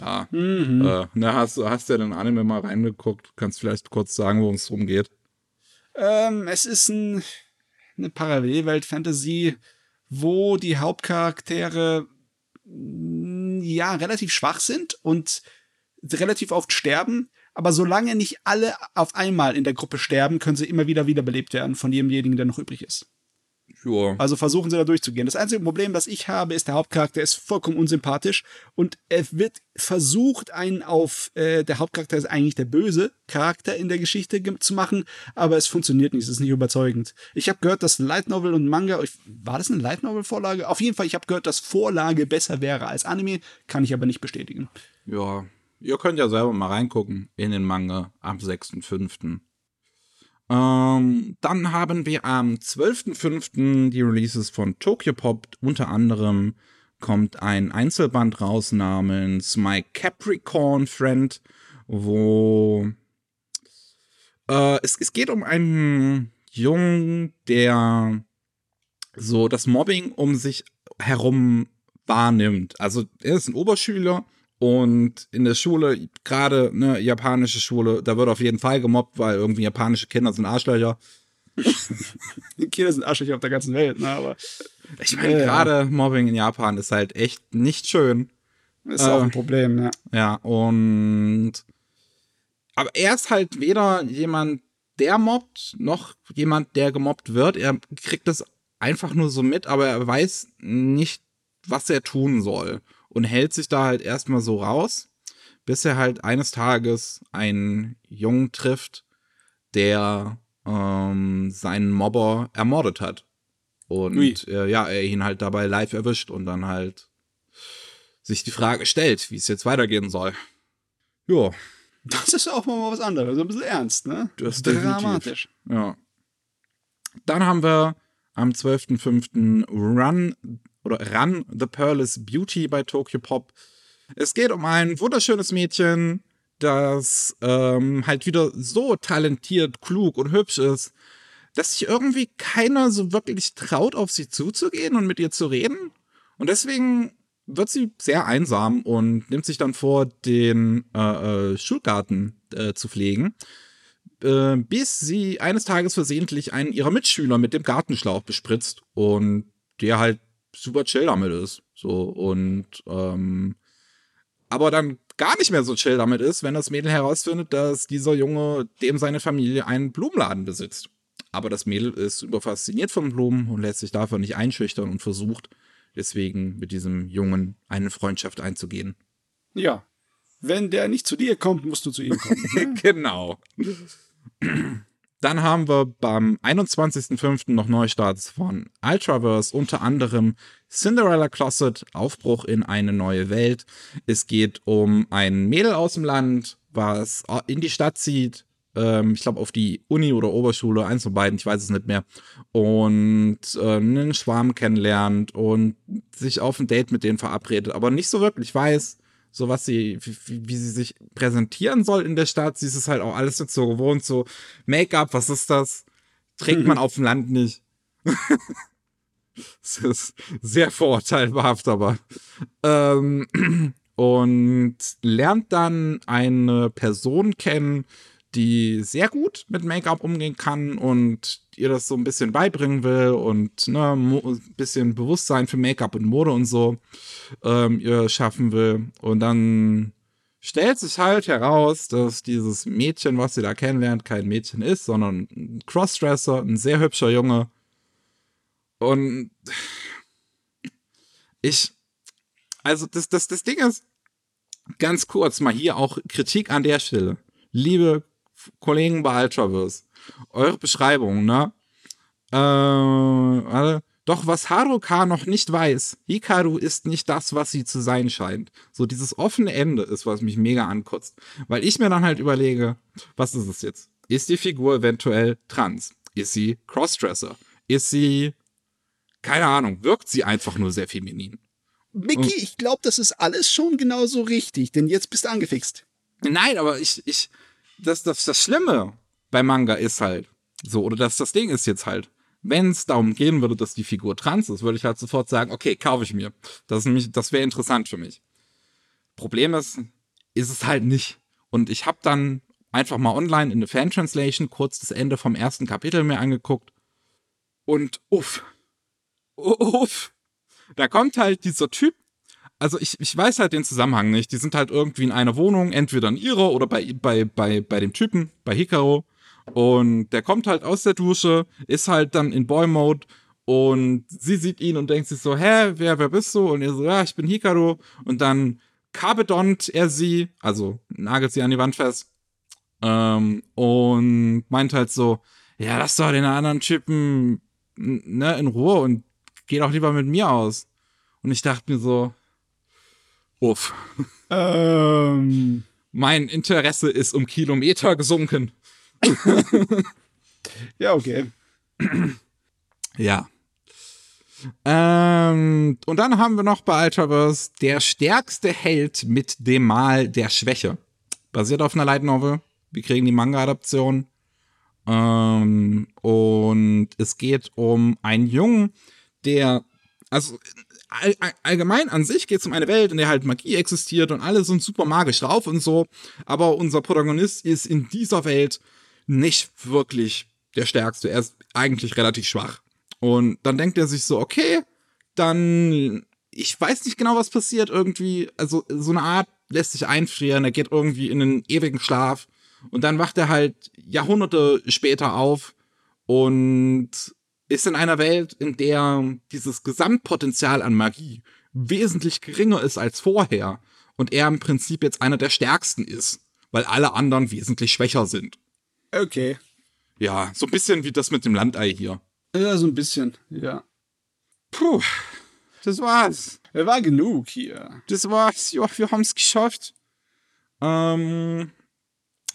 Ja, mhm. äh, ne, hast, hast du ja den Anime mal reingeguckt? Kannst vielleicht kurz sagen, worum es drum geht? Ähm, es ist ein, eine Parallelwelt-Fantasy, wo die Hauptcharaktere mm, ja relativ schwach sind und relativ oft sterben. Aber solange nicht alle auf einmal in der Gruppe sterben, können sie immer wieder wiederbelebt werden von demjenigen, der noch übrig ist. Sure. Also versuchen sie da durchzugehen. Das einzige Problem, das ich habe, ist, der Hauptcharakter ist vollkommen unsympathisch und er wird versucht, einen auf, äh, der Hauptcharakter ist eigentlich der böse Charakter in der Geschichte zu machen, aber es funktioniert nicht, es ist nicht überzeugend. Ich habe gehört, dass Light Novel und Manga, war das eine Light Novel Vorlage? Auf jeden Fall, ich habe gehört, dass Vorlage besser wäre als Anime, kann ich aber nicht bestätigen. Ja, ihr könnt ja selber mal reingucken in den Manga am 6.5. Ähm, dann haben wir am 12.05. die Releases von Tokyo Pop. Unter anderem kommt ein Einzelband raus namens My Capricorn Friend, wo äh, es, es geht um einen Jungen, der so das Mobbing um sich herum wahrnimmt. Also er ist ein Oberschüler und in der Schule, gerade eine japanische Schule, da wird auf jeden Fall gemobbt, weil irgendwie japanische Kinder sind Arschlöcher. Kinder sind Arschlöcher auf der ganzen Welt, ne? Aber ich meine, äh, gerade Mobbing in Japan ist halt echt nicht schön. Ist äh, auch ein Problem, ja. Ja, und aber er ist halt weder jemand, der mobbt, noch jemand, der gemobbt wird. Er kriegt das einfach nur so mit, aber er weiß nicht, was er tun soll und hält sich da halt erstmal so raus, bis er halt eines Tages einen Jungen trifft, der ähm, seinen Mobber ermordet hat. Und äh, ja, er ihn halt dabei live erwischt und dann halt sich die Frage stellt, wie es jetzt weitergehen soll. Ja. Das ist auch mal was anderes, ein bisschen ernst, ne? Das ist dramatisch. Ja. Dann haben wir am 12.05. Run oder Run the Pearl's Beauty bei Tokyo Pop. Es geht um ein wunderschönes Mädchen, das ähm, halt wieder so talentiert, klug und hübsch ist, dass sich irgendwie keiner so wirklich traut, auf sie zuzugehen und mit ihr zu reden. Und deswegen wird sie sehr einsam und nimmt sich dann vor, den äh, äh, Schulgarten äh, zu pflegen, äh, bis sie eines Tages versehentlich einen ihrer Mitschüler mit dem Gartenschlauch bespritzt und der halt super chill damit ist. So, und ähm, aber dann gar nicht mehr so chill damit ist, wenn das Mädel herausfindet, dass dieser Junge dem seine Familie einen Blumenladen besitzt. Aber das Mädel ist überfasziniert von Blumen und lässt sich davon nicht einschüchtern und versucht deswegen mit diesem Jungen eine Freundschaft einzugehen. Ja. Wenn der nicht zu dir kommt, musst du zu ihm kommen. Ne? genau. Dann haben wir beim 21.05. noch Neustarts von Ultraverse, unter anderem Cinderella Closet, Aufbruch in eine neue Welt. Es geht um ein Mädel aus dem Land, was in die Stadt zieht. Ähm, ich glaube, auf die Uni oder Oberschule, eins von beiden, ich weiß es nicht mehr. Und äh, einen Schwarm kennenlernt und sich auf ein Date mit denen verabredet, aber nicht so wirklich weiß, so was sie, wie, wie, sie sich präsentieren soll in der Stadt. Sie ist es halt auch alles nicht so gewohnt, so Make-up, was ist das? Trägt man auf dem Land nicht. das ist sehr vorurteilhaft, aber. Ähm, und lernt dann eine Person kennen, die sehr gut mit Make-up umgehen kann und ihr das so ein bisschen beibringen will und ne, ein bisschen Bewusstsein für Make-up und Mode und so ähm, ihr schaffen will. Und dann stellt sich halt heraus, dass dieses Mädchen, was sie da kennenlernt, kein Mädchen ist, sondern ein Crossdresser, ein sehr hübscher Junge. Und ich, also das, das, das Ding ist, ganz kurz mal hier auch Kritik an der Stelle. Liebe Kollegen bei Ultraverse, eure Beschreibung, ne? Äh, warte. Doch was Haruka noch nicht weiß, Hikaru ist nicht das, was sie zu sein scheint. So dieses offene Ende ist, was mich mega ankotzt. Weil ich mir dann halt überlege, was ist es jetzt? Ist die Figur eventuell trans? Ist sie Crossdresser? Ist sie, keine Ahnung, wirkt sie einfach nur sehr feminin? Mickey, ich glaube, das ist alles schon genauso richtig, denn jetzt bist du angefixt. Nein, aber ich, ich, das, das, das Schlimme bei Manga ist halt so, oder dass das Ding ist jetzt halt, wenn es darum gehen würde, dass die Figur trans ist, würde ich halt sofort sagen, okay, kaufe ich mir. Das, das wäre interessant für mich. Problem ist, ist es halt nicht. Und ich habe dann einfach mal online in der Fan-Translation kurz das Ende vom ersten Kapitel mir angeguckt. Und uff. Uff. Da kommt halt dieser Typ. Also ich, ich weiß halt den Zusammenhang nicht. Die sind halt irgendwie in einer Wohnung, entweder in ihrer oder bei, bei, bei, bei dem Typen, bei Hikaro. Und der kommt halt aus der Dusche, ist halt dann in Boy-Mode und sie sieht ihn und denkt sich so, hä, wer, wer bist du? Und er so, ja, ich bin Hikaru. Und dann kabedont er sie, also nagelt sie an die Wand fest. Ähm, und meint halt so, ja, lass doch den anderen Typen ne, in Ruhe und geh doch lieber mit mir aus. Und ich dachte mir so, uff. Ähm. Mein Interesse ist um Kilometer gesunken. ja, okay. Ja. Ähm, und dann haben wir noch bei Ultraverse der stärkste Held mit dem Mal der Schwäche. Basiert auf einer Light Novel. Wir kriegen die Manga-Adaption. Ähm, und es geht um einen Jungen, der, also all, allgemein an sich geht es um eine Welt, in der halt Magie existiert und alle sind super magisch drauf und so. Aber unser Protagonist ist in dieser Welt nicht wirklich der Stärkste. Er ist eigentlich relativ schwach. Und dann denkt er sich so, okay, dann, ich weiß nicht genau, was passiert irgendwie. Also so eine Art lässt sich einfrieren, er geht irgendwie in einen ewigen Schlaf. Und dann wacht er halt Jahrhunderte später auf und ist in einer Welt, in der dieses Gesamtpotenzial an Magie wesentlich geringer ist als vorher. Und er im Prinzip jetzt einer der stärksten ist, weil alle anderen wesentlich schwächer sind. Okay. Ja, so ein bisschen wie das mit dem Landei hier. Ja, so ein bisschen, ja. Puh, das war's. Er war genug hier. Das war's. Ja, wir haben's geschafft. Ähm,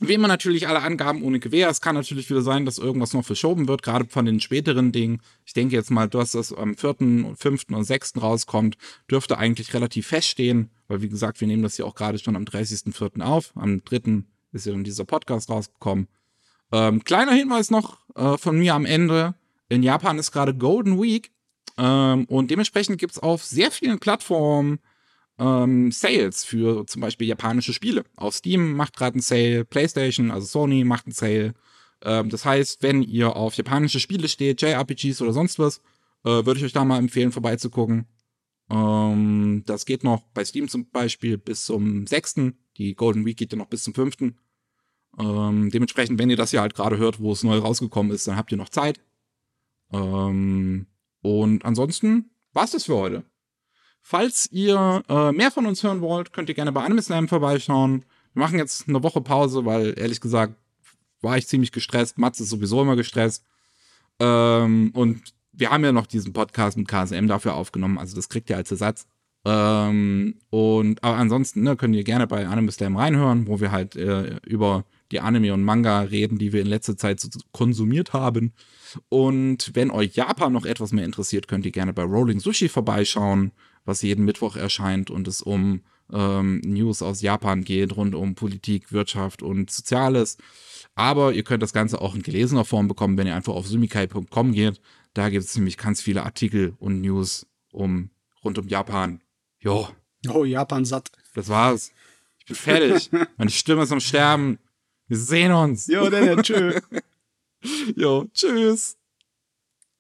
wie immer natürlich alle Angaben ohne Gewehr. Es kann natürlich wieder sein, dass irgendwas noch verschoben wird, gerade von den späteren Dingen. Ich denke jetzt mal, dass das am 4., 5. und 6. rauskommt, dürfte eigentlich relativ feststehen, weil wie gesagt, wir nehmen das ja auch gerade schon am 30.04. auf. Am 3. ist ja dann dieser Podcast rausgekommen. Ähm, kleiner Hinweis noch äh, von mir am Ende. In Japan ist gerade Golden Week ähm, und dementsprechend gibt es auf sehr vielen Plattformen ähm, Sales für zum Beispiel japanische Spiele. Auf Steam macht gerade einen Sale, PlayStation, also Sony macht einen Sale. Ähm, das heißt, wenn ihr auf japanische Spiele steht, JRPGs oder sonst was, äh, würde ich euch da mal empfehlen, vorbeizugucken. Ähm, das geht noch bei Steam zum Beispiel bis zum 6. Die Golden Week geht ja noch bis zum 5. Ähm, dementsprechend, wenn ihr das hier halt gerade hört, wo es neu rausgekommen ist, dann habt ihr noch Zeit. Ähm, und ansonsten war's das für heute. Falls ihr äh, mehr von uns hören wollt, könnt ihr gerne bei Anime Slam vorbeischauen. Wir machen jetzt eine Woche Pause, weil ehrlich gesagt war ich ziemlich gestresst. Mats ist sowieso immer gestresst. Ähm, und wir haben ja noch diesen Podcast mit KSM dafür aufgenommen, also das kriegt ihr als Ersatz. Ähm, und aber ansonsten ne, könnt ihr gerne bei Anime Slam reinhören, wo wir halt äh, über die Anime und Manga reden, die wir in letzter Zeit so konsumiert haben. Und wenn euch Japan noch etwas mehr interessiert, könnt ihr gerne bei Rolling Sushi vorbeischauen, was jeden Mittwoch erscheint und es um ähm, News aus Japan geht, rund um Politik, Wirtschaft und Soziales. Aber ihr könnt das Ganze auch in gelesener Form bekommen, wenn ihr einfach auf sumikai.com geht. Da gibt es nämlich ganz viele Artikel und News um, rund um Japan. Jo. Oh, Japan satt. Das war's. Ich bin fertig. Meine Stimme ist am Sterben. Wir sehen uns. Jo, dann, tschö. jo, tschüss.